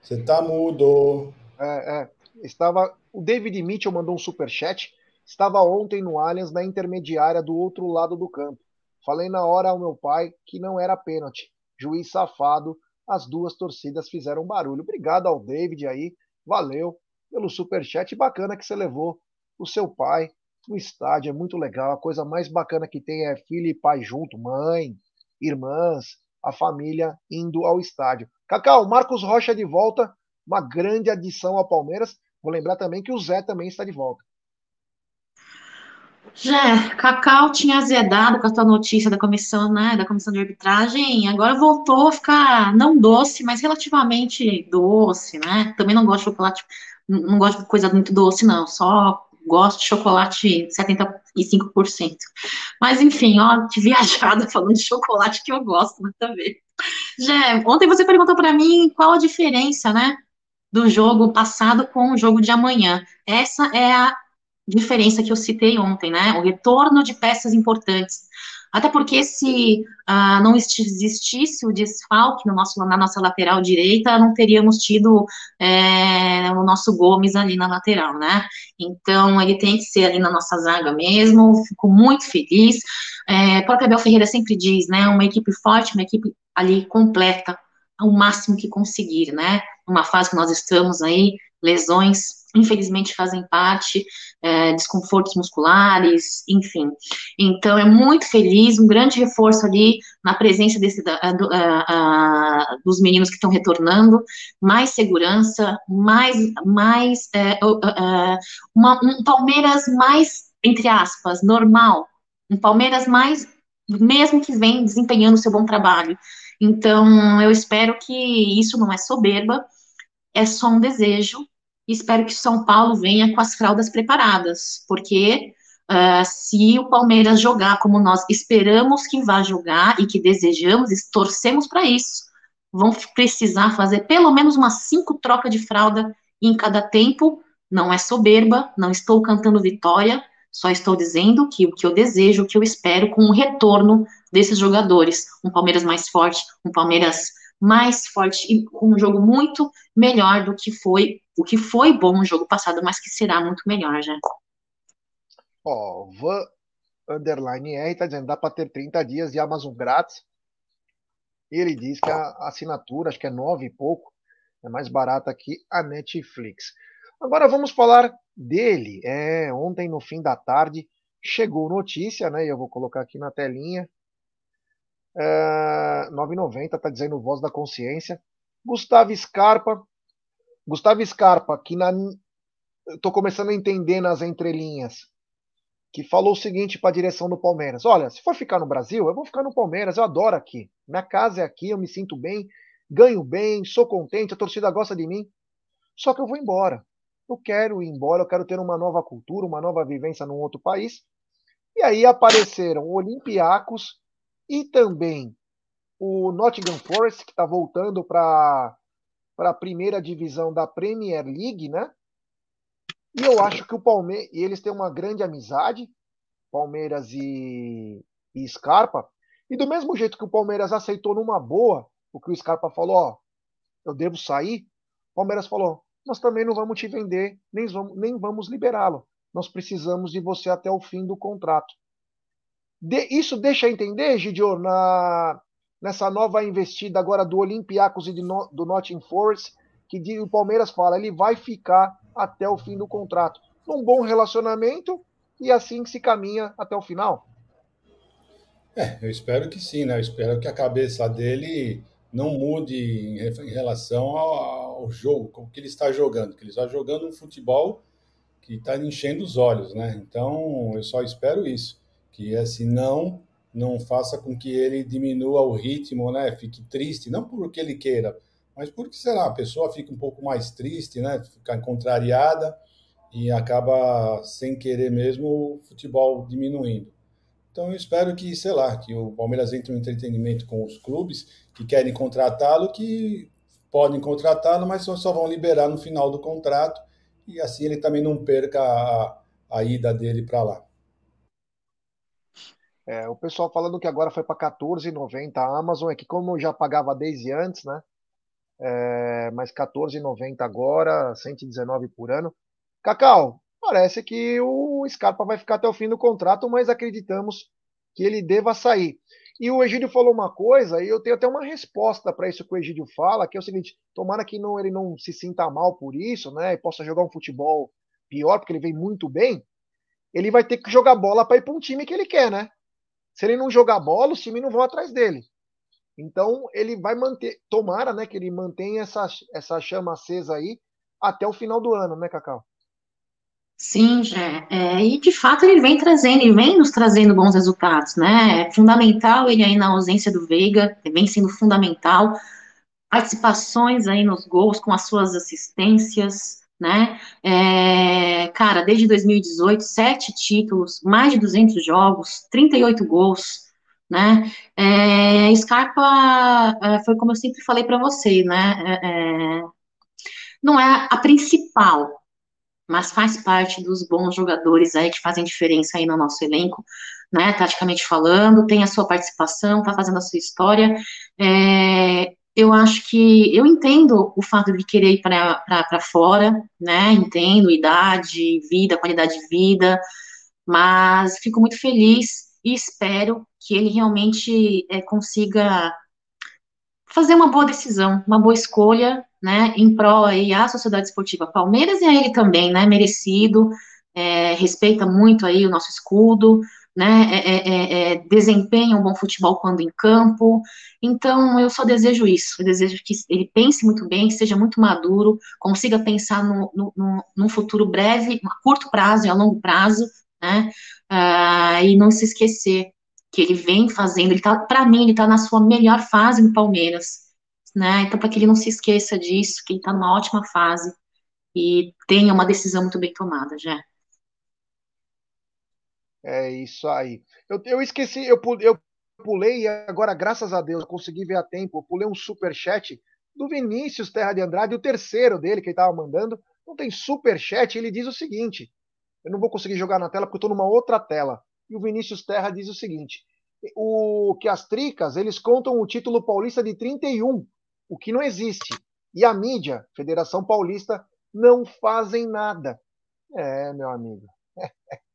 Você tá mudo. É, é. Estava. O David Mitchell mandou um super chat. Estava ontem no Allianz na intermediária do outro lado do campo. Falei na hora ao meu pai que não era pênalti. Juiz safado. As duas torcidas fizeram barulho. Obrigado ao David aí. Valeu pelo super chat. Bacana que você levou o seu pai no estádio. É muito legal. A coisa mais bacana que tem é filho e pai junto, mãe, irmãs, a família indo ao estádio. Cacau, Marcos Rocha de volta, uma grande adição ao Palmeiras. Vou lembrar também que o Zé também está de volta. Já, Cacau tinha azedado com a tua notícia da comissão, né, da comissão de arbitragem, agora voltou a ficar não doce, mas relativamente doce, né? Também não gosto de chocolate, não gosto de coisa muito doce, não, só gosto de chocolate 75%. Mas enfim, ó, que viajada falando de chocolate que eu gosto, nada a ver. Jé, ontem você perguntou para mim qual a diferença, né, do jogo passado com o jogo de amanhã. Essa é a diferença que eu citei ontem, né? O retorno de peças importantes. Até porque se ah, não existisse o desfalque no nosso, na nossa lateral direita, não teríamos tido é, o nosso Gomes ali na lateral, né? Então, ele tem que ser ali na nossa zaga mesmo, fico muito feliz. É, o próprio Abel Ferreira sempre diz, né? Uma equipe forte, uma equipe ali completa, ao máximo que conseguir, né? Uma fase que nós estamos aí, lesões infelizmente fazem parte, é, desconfortos musculares, enfim. Então, é muito feliz, um grande reforço ali na presença desse, da, do, dos meninos que estão retornando, mais segurança, mais, mais é, uma, um Palmeiras mais, entre aspas, normal, um Palmeiras mais, mesmo que vem desempenhando seu bom trabalho. Então, eu espero que isso não é soberba, é só um desejo, e espero que São Paulo venha com as fraldas preparadas, porque uh, se o Palmeiras jogar como nós esperamos que vá jogar e que desejamos e torcemos para isso, vão precisar fazer pelo menos umas cinco trocas de fralda em cada tempo. Não é soberba, não estou cantando vitória, só estou dizendo que o que eu desejo, o que eu espero com o retorno desses jogadores, um Palmeiras mais forte, um Palmeiras mais forte e com um jogo muito melhor do que foi o que foi bom no jogo passado, mas que será muito melhor já. Ó, Van Underline R tá dizendo dá para ter 30 dias de Amazon grátis. Ele diz que a assinatura, acho que é nove e pouco, é mais barata que a Netflix. Agora vamos falar dele. É, ontem no fim da tarde chegou notícia, né? Eu vou colocar aqui na telinha. É, 9,90 tá dizendo Voz da Consciência. Gustavo Scarpa Gustavo Scarpa, que na, estou começando a entender nas entrelinhas, que falou o seguinte para a direção do Palmeiras: Olha, se for ficar no Brasil, eu vou ficar no Palmeiras, eu adoro aqui. Minha casa é aqui, eu me sinto bem, ganho bem, sou contente, a torcida gosta de mim. Só que eu vou embora. Eu quero ir embora, eu quero ter uma nova cultura, uma nova vivência num outro país. E aí apareceram Olympiacos e também o Nottingham Forest, que está voltando para a primeira divisão da Premier League, né? E eu acho que o Palmeiras. E eles têm uma grande amizade, Palmeiras e, e Scarpa. E do mesmo jeito que o Palmeiras aceitou numa boa o que o Scarpa falou, ó, eu devo sair, o Palmeiras falou, nós também não vamos te vender, nem vamos, nem vamos liberá-lo. Nós precisamos de você até o fim do contrato. De, isso deixa entender, Gidio, na, nessa nova investida agora do Olympiacos e do, do Nottingham Forest, que o Palmeiras fala, ele vai ficar até o fim do contrato. Num bom relacionamento e assim que se caminha até o final. É, eu espero que sim, né? Eu espero que a cabeça dele não mude em relação ao, ao jogo, como que ele está jogando, que ele está jogando um futebol que está enchendo os olhos, né? Então, eu só espero isso, que esse não não faça com que ele diminua o ritmo, né? Fique triste, não porque ele queira, mas porque, sei lá, a pessoa fica um pouco mais triste, né? Fica contrariada e acaba, sem querer mesmo, o futebol diminuindo. Então eu espero que, sei lá, que o Palmeiras entre um entretenimento com os clubes que querem contratá-lo, que podem contratá-lo, mas só, só vão liberar no final do contrato e assim ele também não perca a, a ida dele para lá. É, o pessoal falando que agora foi para 14,90 a Amazon, é que como já pagava desde antes, né? É, mas 14,90 agora, 119 por ano. Cacau, parece que o Scarpa vai ficar até o fim do contrato, mas acreditamos que ele deva sair. E o Egídio falou uma coisa, e eu tenho até uma resposta para isso que o Egídio fala, que é o seguinte: tomara que não, ele não se sinta mal por isso, né? E possa jogar um futebol pior, porque ele vem muito bem. Ele vai ter que jogar bola para ir para um time que ele quer, né? Se ele não jogar bola, os times não vão atrás dele. Então ele vai manter, tomara, né, que ele mantenha essa, essa chama acesa aí até o final do ano, né, Cacau? Sim, Jé. É, e de fato ele vem trazendo, ele vem nos trazendo bons resultados, né? É fundamental ele aí na ausência do Veiga, vem sendo fundamental. Participações aí nos gols com as suas assistências, né? É, cara, desde 2018, sete títulos, mais de 200 jogos, 38 gols, né? É, Scarpa, é, foi como eu sempre falei para você, né? É, é, não é a principal, mas faz parte dos bons jogadores aí que fazem diferença aí no nosso elenco, né, taticamente falando, tem a sua participação, está fazendo a sua história. É, eu acho que eu entendo o fato de querer ir para fora, né? Entendo idade, vida, qualidade de vida, mas fico muito feliz e espero que ele realmente é, consiga fazer uma boa decisão, uma boa escolha, né? Em prol aí à Sociedade Esportiva Palmeiras e a ele também, né? Merecido, é, respeita muito aí o nosso escudo, né, é, é, é, é, desempenha um bom futebol quando em campo. Então, eu só desejo isso. Eu desejo que ele pense muito bem, seja muito maduro, consiga pensar no, no, no, num futuro breve, a curto prazo e a longo prazo, né, uh, e não se esquecer que ele vem fazendo, ele tá, para mim, ele está na sua melhor fase no Palmeiras, né, então para que ele não se esqueça disso, que ele está numa ótima fase e tenha uma decisão muito bem tomada, já. É isso aí. Eu, eu esqueci, eu, eu pulei e agora, graças a Deus, consegui ver a tempo. Eu pulei um super chat do Vinícius Terra de Andrade, o terceiro dele que ele estava mandando. Não tem super chat. Ele diz o seguinte: eu não vou conseguir jogar na tela porque estou numa outra tela. E o Vinícius Terra diz o seguinte: o que as tricas eles contam o título paulista de 31, o que não existe. E a mídia, Federação Paulista, não fazem nada. É, meu amigo.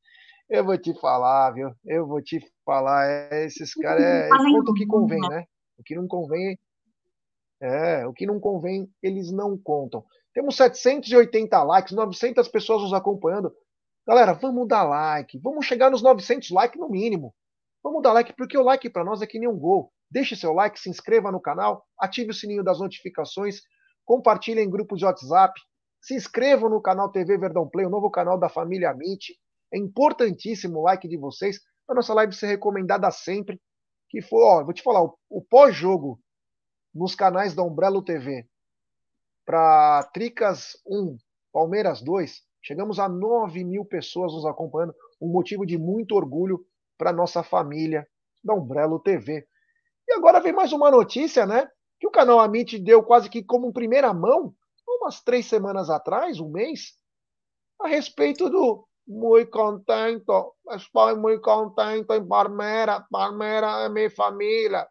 Eu vou te falar, viu? Eu vou te falar. É, esses caras é, contam o que convém, né? O que não convém. É, o que não convém, eles não contam. Temos 780 likes, 900 pessoas nos acompanhando. Galera, vamos dar like. Vamos chegar nos 900 likes no mínimo. Vamos dar like, porque o like para nós é que nem um gol. Deixe seu like, se inscreva no canal, ative o sininho das notificações, compartilhe em grupos de WhatsApp, se inscreva no canal TV Verdão Play, o novo canal da família Amit. É importantíssimo o like de vocês para nossa live ser recomendada sempre. Que for, ó, vou te falar, o, o pós-jogo nos canais da Umbrello TV para Tricas 1, Palmeiras 2, chegamos a 9 mil pessoas nos acompanhando, um motivo de muito orgulho para nossa família da Umbrello TV. E agora vem mais uma notícia, né? Que o canal Amit deu quase que como primeira mão, umas três semanas atrás, um mês, a respeito do muito contento, estou muito contente em Palmeira. Palmeira é minha família.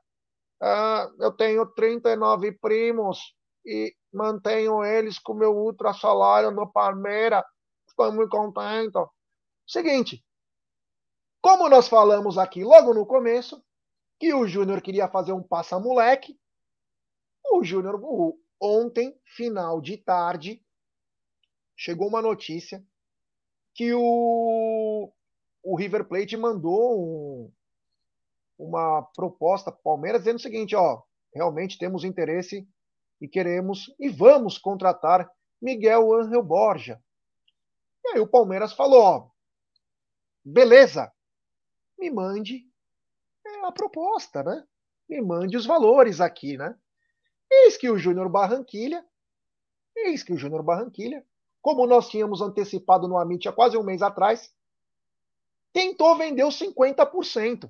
Uh, eu tenho 39 primos e mantenho eles com meu ultra salário no Palmeira. Estou muito contente. Seguinte, como nós falamos aqui logo no começo, que o Júnior queria fazer um passa-moleque, o Júnior, ontem, final de tarde, chegou uma notícia que o, o River Plate mandou um, uma proposta para o Palmeiras dizendo o seguinte: ó, realmente temos interesse e queremos e vamos contratar Miguel Angel Borja. E aí o Palmeiras falou: ó, beleza, me mande é, a proposta, né? Me mande os valores aqui, né? Eis que o Júnior Barranquilha, eis que o Júnior Barranquilha como nós tínhamos antecipado no Amit há quase um mês atrás, tentou vender os 50%.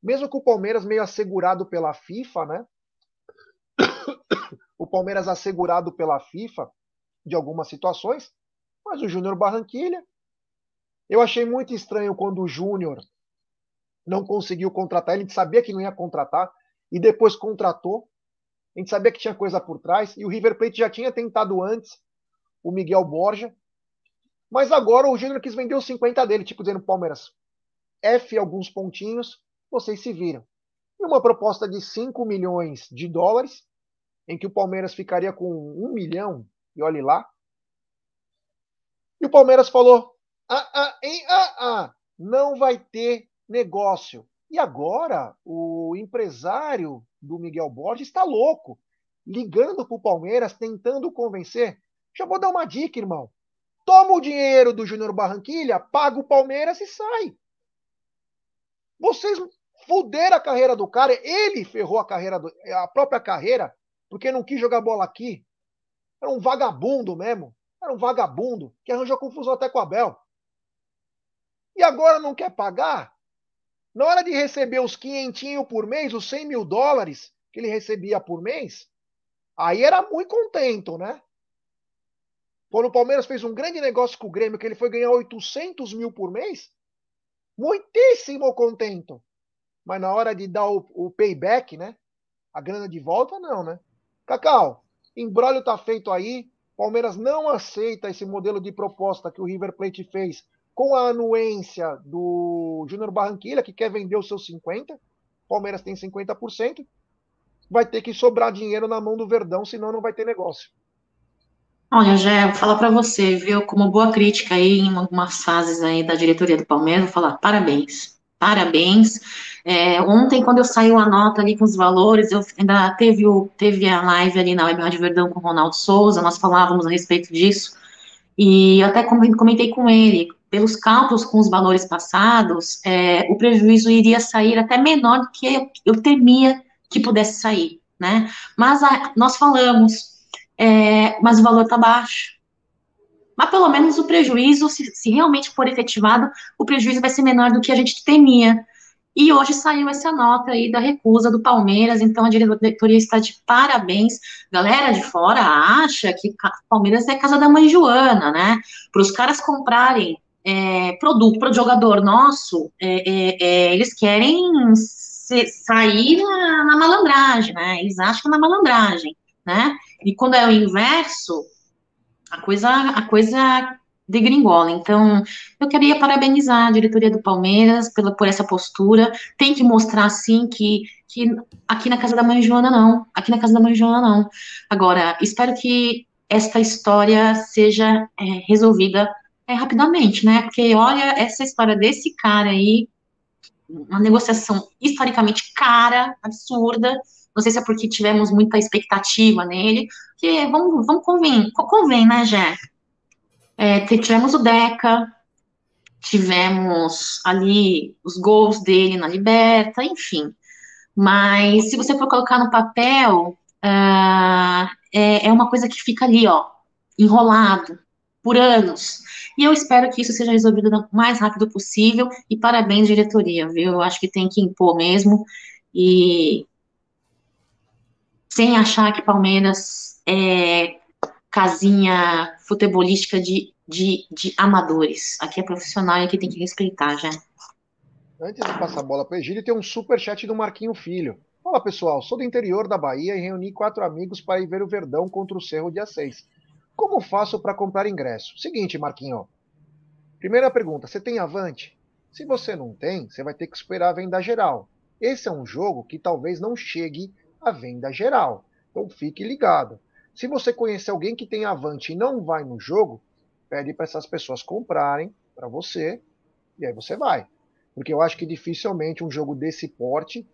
Mesmo com o Palmeiras meio assegurado pela FIFA, né? o Palmeiras assegurado pela FIFA de algumas situações, mas o Júnior Barranquilha. Eu achei muito estranho quando o Júnior não conseguiu contratar. Ele sabia que não ia contratar e depois contratou. A gente sabia que tinha coisa por trás e o River Plate já tinha tentado antes o Miguel Borja. Mas agora o Júnior quis vender os 50 dele, tipo dizendo Palmeiras, F alguns pontinhos, vocês se viram. E uma proposta de 5 milhões de dólares, em que o Palmeiras ficaria com 1 milhão, e olhe lá. E o Palmeiras falou: ah, ah, hein, ah, ah, não vai ter negócio. E agora o empresário do Miguel Borges está louco, ligando para o Palmeiras, tentando convencer. Já vou dar uma dica, irmão. Toma o dinheiro do Júnior Barranquilha, paga o Palmeiras e sai. Vocês fuderam a carreira do cara, ele ferrou a carreira, do, a própria carreira, porque não quis jogar bola aqui. Era um vagabundo mesmo. Era um vagabundo que arranjou confusão até com o Abel. E agora não quer pagar? Na hora de receber os quinhentinho por mês, os 100 mil dólares que ele recebia por mês, aí era muito contento, né? Quando o Palmeiras fez um grande negócio com o Grêmio, que ele foi ganhar 800 mil por mês, muitíssimo contento. Mas na hora de dar o, o payback, né? A grana de volta, não, né? Cacau, embrólio tá feito aí. Palmeiras não aceita esse modelo de proposta que o River Plate fez com a anuência do Júnior Barranquilla, que quer vender os seus 50%. Palmeiras tem 50%. Vai ter que sobrar dinheiro na mão do Verdão, senão não vai ter negócio. Olha, Jé, vou falar para você, viu, como boa crítica aí em algumas fases aí da diretoria do Palmeiras, vou falar parabéns, parabéns. É, ontem, quando eu saiu a nota ali com os valores, eu ainda teve, o, teve a live ali na Web Rádio Verdão com o Ronaldo Souza, nós falávamos a respeito disso, e até comentei com ele, pelos cálculos com os valores passados, é, o prejuízo iria sair até menor do que eu, eu temia que pudesse sair, né? Mas a, nós falamos, é, mas o valor está baixo. Mas pelo menos o prejuízo, se, se, realmente for efetivado, o prejuízo vai ser menor do que a gente temia. E hoje saiu essa nota aí da recusa do Palmeiras, então a diretoria está de parabéns. Galera de fora acha que Palmeiras é casa da mãe Joana, né? Para os caras comprarem é, produto para o jogador nosso, é, é, é eles querem sair na, na malandragem, né? Eles acham que é na malandragem né? E quando é o inverso, a coisa, a coisa degringola. Então, eu queria parabenizar a diretoria do Palmeiras pela, por essa postura. Tem que mostrar, sim, que, que aqui na casa da mãe Joana não. Aqui na casa da mãe Joana não. Agora, espero que esta história seja é, resolvida é, rapidamente, né? Porque, olha, essa história desse cara aí, uma negociação historicamente cara, absurda, não sei se é porque tivemos muita expectativa nele, que vamos, vamos convém, convém, né, Jé? É, tivemos o Deca, tivemos ali os gols dele na Liberta, enfim. Mas se você for colocar no papel, uh, é, é uma coisa que fica ali, ó, enrolado por anos. E eu espero que isso seja resolvido o mais rápido possível. E parabéns, diretoria, viu? Eu acho que tem que impor mesmo. E sem achar que Palmeiras é casinha futebolística de, de, de amadores. Aqui é profissional e aqui tem que respeitar já. Antes de passar a bola para o Egílio, tem um super chat do Marquinho Filho. Fala pessoal, sou do interior da Bahia e reuni quatro amigos para ir ver o Verdão contra o Cerro dia 6. Como faço para comprar ingresso? Seguinte, Marquinho. Primeira pergunta: você tem Avante? Se você não tem, você vai ter que esperar a venda geral. Esse é um jogo que talvez não chegue a venda geral. Então fique ligado. Se você conhecer alguém que tem Avante e não vai no jogo, pede para essas pessoas comprarem para você e aí você vai. Porque eu acho que dificilmente um jogo desse porte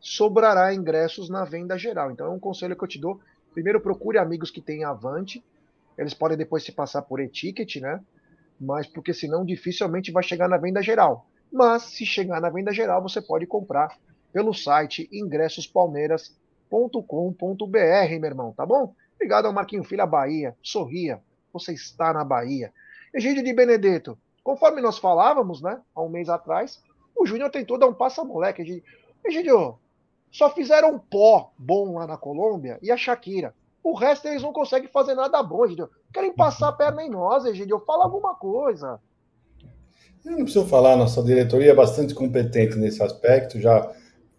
sobrará ingressos na venda geral. Então é um conselho que eu te dou. Primeiro procure amigos que têm Avante. Eles podem depois se passar por etiquete, né? Mas porque senão dificilmente vai chegar na venda geral. Mas se chegar na venda geral, você pode comprar pelo site ingressospalmeiras.com com.br meu irmão, tá bom? Obrigado ao Marquinho Filho, a Bahia. Sorria, você está na Bahia. Egídio de Benedetto, conforme nós falávamos, né, há um mês atrás, o Júnior tentou dar um passa-moleque. Egídio, só fizeram pó bom lá na Colômbia e a Shakira. O resto eles não conseguem fazer nada bom, Egídio. Querem passar a perna em nós, Egídio. Fala alguma coisa. Eu não preciso falar, nossa diretoria é bastante competente nesse aspecto, já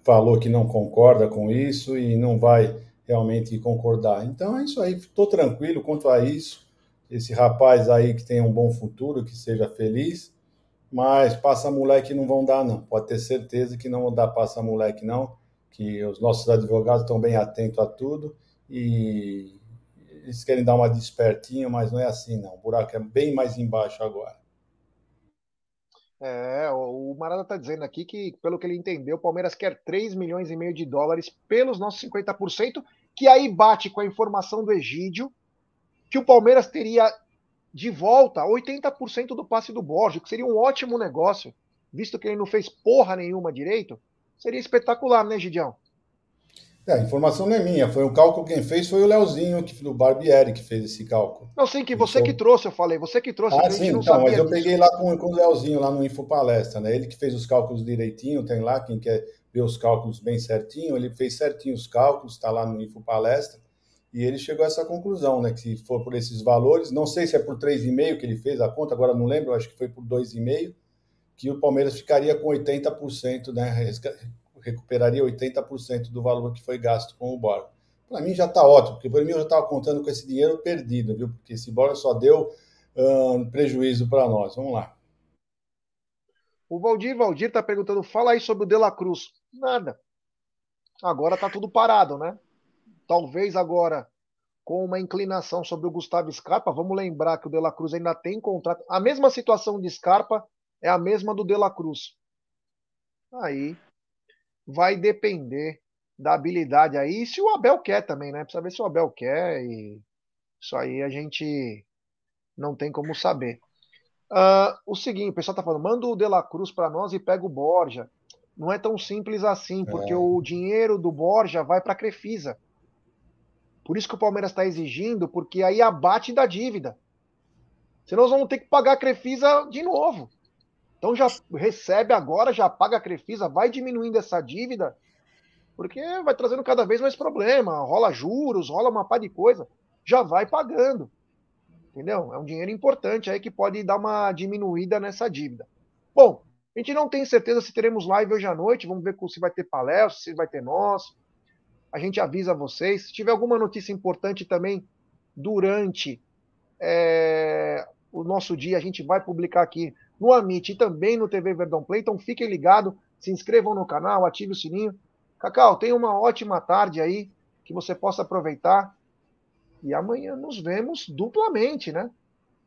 falou que não concorda com isso e não vai realmente concordar. Então é isso aí, estou tranquilo quanto a isso. Esse rapaz aí que tem um bom futuro, que seja feliz, mas passa moleque não vão dar, não. Pode ter certeza que não vão dar passa moleque, não. Que os nossos advogados estão bem atentos a tudo e eles querem dar uma despertinha, mas não é assim, não. O buraco é bem mais embaixo agora. É, o Marada está dizendo aqui que, pelo que ele entendeu, o Palmeiras quer 3 milhões e meio de dólares pelos nossos 50%, que aí bate com a informação do Egídio, que o Palmeiras teria de volta 80% do passe do Borges, que seria um ótimo negócio, visto que ele não fez porra nenhuma direito. Seria espetacular, né, Gidião? É, a informação não é minha, foi um cálculo quem fez foi o Leozinho, que, do Barbieri, que fez esse cálculo. Não, sim, que você então... que trouxe, eu falei, você que trouxe. Ah, sim, então, mas eu peguei lá com, com o Leozinho, lá no Info Palestra, né? Ele que fez os cálculos direitinho, tem lá, quem quer ver os cálculos bem certinho, ele fez certinho os cálculos, está lá no Info Palestra, e ele chegou a essa conclusão, né? Que se for por esses valores, não sei se é por 3,5 que ele fez a conta, agora não lembro, acho que foi por 2,5, que o Palmeiras ficaria com 80%, né? Recuperaria 80% do valor que foi gasto com o Borja. Para mim já está ótimo, porque para mim eu já estava contando com esse dinheiro perdido, viu? Porque esse Borja só deu uh, prejuízo para nós. Vamos lá. O Valdir Valdir está perguntando, fala aí sobre o De La Cruz. Nada. Agora está tudo parado, né? Talvez agora com uma inclinação sobre o Gustavo Scarpa. Vamos lembrar que o De La Cruz ainda tem contrato. A mesma situação de Scarpa é a mesma do De La Cruz. Aí vai depender da habilidade aí, se o Abel quer também, né? Precisa ver se o Abel quer e isso aí a gente não tem como saber. Uh, o seguinte, o pessoal tá falando, manda o De La Cruz para nós e pega o Borja. Não é tão simples assim, porque é. o dinheiro do Borja vai para a Crefisa. Por isso que o Palmeiras está exigindo, porque aí abate da dívida. Senão nós vamos ter que pagar a Crefisa de novo. Então já recebe agora, já paga a Crefisa, vai diminuindo essa dívida, porque vai trazendo cada vez mais problema. Rola juros, rola uma pá de coisa. Já vai pagando. Entendeu? É um dinheiro importante aí que pode dar uma diminuída nessa dívida. Bom, a gente não tem certeza se teremos live hoje à noite. Vamos ver se vai ter palestra, se vai ter nós a gente avisa vocês. Se tiver alguma notícia importante também durante é, o nosso dia, a gente vai publicar aqui no Amit e também no TV Verdão Play. Então fiquem ligados, se inscrevam no canal, ative o sininho. Cacau, tenha uma ótima tarde aí, que você possa aproveitar. E amanhã nos vemos duplamente, né?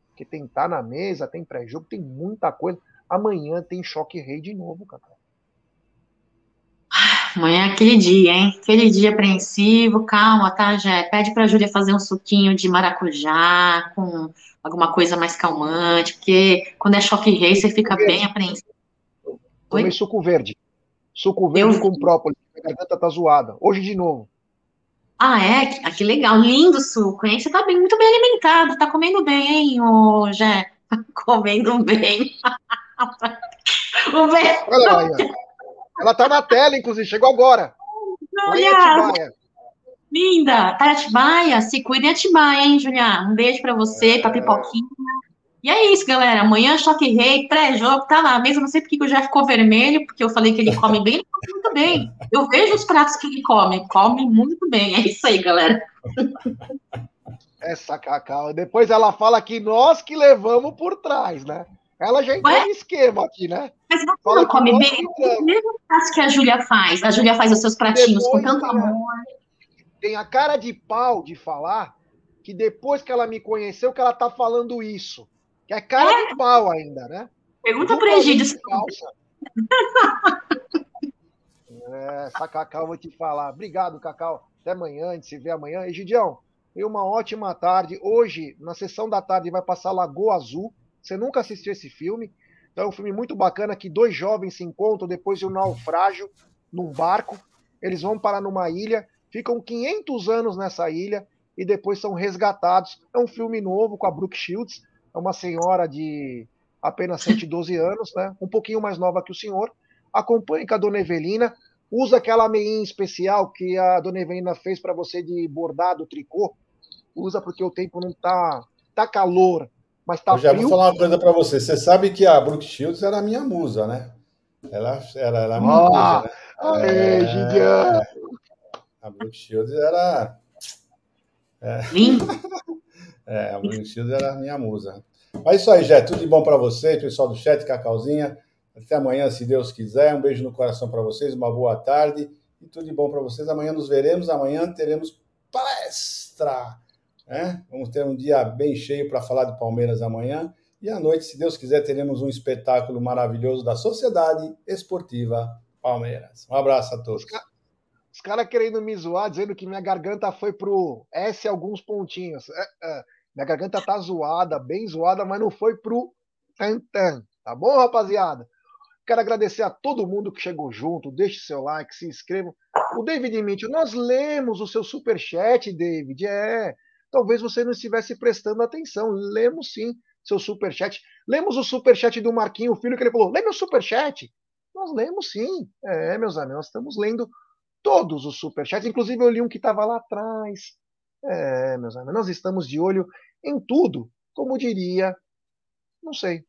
Porque tem Tá na Mesa, tem pré-jogo, tem muita coisa. Amanhã tem Choque Rei de novo, Cacau. Amanhã é aquele dia, hein? Aquele dia apreensivo, calma, tá, Jé? Pede pra Júlia fazer um suquinho de maracujá com alguma coisa mais calmante, porque quando é choque rei, você fica bem apreensivo. Tomei suco verde. Suco verde Eu... com própolis. A garganta tá zoada. Hoje de novo. Ah, é? Ah, que legal. Lindo suco, hein? Você tá bem, muito bem alimentado. Tá comendo bem, hein, ô, Jé? comendo bem. o. Olha lá, ela tá na tela, inclusive, chegou agora. Julia! Linda! Tá Atibaia? Se cuida em Atibaia, hein, Julia? Um beijo pra você, é... pra Pipoquinha. E é isso, galera. Amanhã, Choque Rei, pré-jogo, tá lá mesmo. Não sei porque que o já ficou vermelho, porque eu falei que ele come bem, ele come muito bem. Eu vejo os pratos que ele come, come muito bem. É isso aí, galera. Essa Cacau. Depois ela fala que nós que levamos por trás, né? Ela já entrou no esquema aqui, né? Mas você Fala não come bem? O mesmo prato que a Júlia faz. A Júlia faz os seus pratinhos depois com tanto amor. Tem a cara de pau de falar que depois que ela me conheceu, que ela tá falando isso. Que é cara é? de pau ainda, né? Pergunta pro Egídio. é, essa Cacau, vou te falar. Obrigado, Cacau. Até amanhã, a gente se vê amanhã. Egidião, tenha uma ótima tarde. Hoje, na sessão da tarde, vai passar Lagoa Azul. Você nunca assistiu esse filme. Então é um filme muito bacana que dois jovens se encontram depois de um naufrágio num barco. Eles vão parar numa ilha, ficam 500 anos nessa ilha e depois são resgatados. É um filme novo com a Brooke Shields, é uma senhora de apenas 112 anos, né? um pouquinho mais nova que o senhor. Acompanhe com a dona Evelina, usa aquela meinha especial que a dona Evelina fez para você de bordado, tricô. Usa porque o tempo não tá, tá calor. Mas tá Eu já frio. vou falar uma coisa para você. Você sabe que a Brooke Shields era a minha musa, né? Ela era, era a minha oh, musa, né? Aê, é, A Brooke Shields era. É, é, a Brooke Shields era a minha musa. Mas é isso aí, Jé. Tudo de bom para vocês, pessoal do chat, Cacauzinha. Até amanhã, se Deus quiser. Um beijo no coração para vocês, uma boa tarde e tudo de bom para vocês. Amanhã nos veremos. Amanhã teremos palestra né? Vamos ter um dia bem cheio para falar de Palmeiras amanhã. E à noite, se Deus quiser, teremos um espetáculo maravilhoso da Sociedade Esportiva Palmeiras. Um abraço a todos. Os caras querendo me zoar, dizendo que minha garganta foi pro S alguns pontinhos. É, é. Minha garganta tá zoada, bem zoada, mas não foi pro tan-tan. Tá bom, rapaziada? Quero agradecer a todo mundo que chegou junto. Deixe seu like, se inscreva. O David Mitchell, nós lemos o seu superchat, David. É. Talvez você não estivesse prestando atenção. Lemos sim seu superchat. Lemos o superchat do Marquinho Filho, que ele falou: lê meu superchat. Nós lemos sim. É, meus amigos, estamos lendo todos os superchats. Inclusive, eu li um que estava lá atrás. É, meus amigos, nós estamos de olho em tudo, como diria, não sei,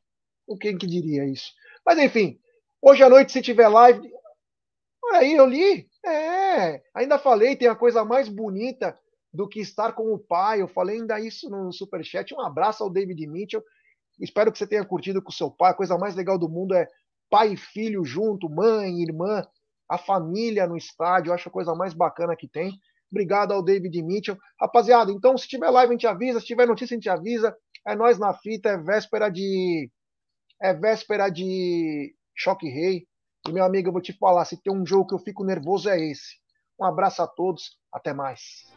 o quem que diria isso. Mas enfim, hoje à noite, se tiver live, aí eu li, é, ainda falei, tem a coisa mais bonita do que estar com o pai. Eu falei ainda isso no superchat. Um abraço ao David Mitchell. Espero que você tenha curtido com seu pai. A coisa mais legal do mundo é pai e filho junto, mãe, irmã, a família no estádio. Eu acho a coisa mais bacana que tem. Obrigado ao David Mitchell. Rapaziada, então se tiver live a gente avisa, se tiver notícia a gente avisa. É nós na fita, é véspera de é véspera de Choque Rei. E meu amigo, eu vou te falar, se tem um jogo que eu fico nervoso é esse. Um abraço a todos, até mais.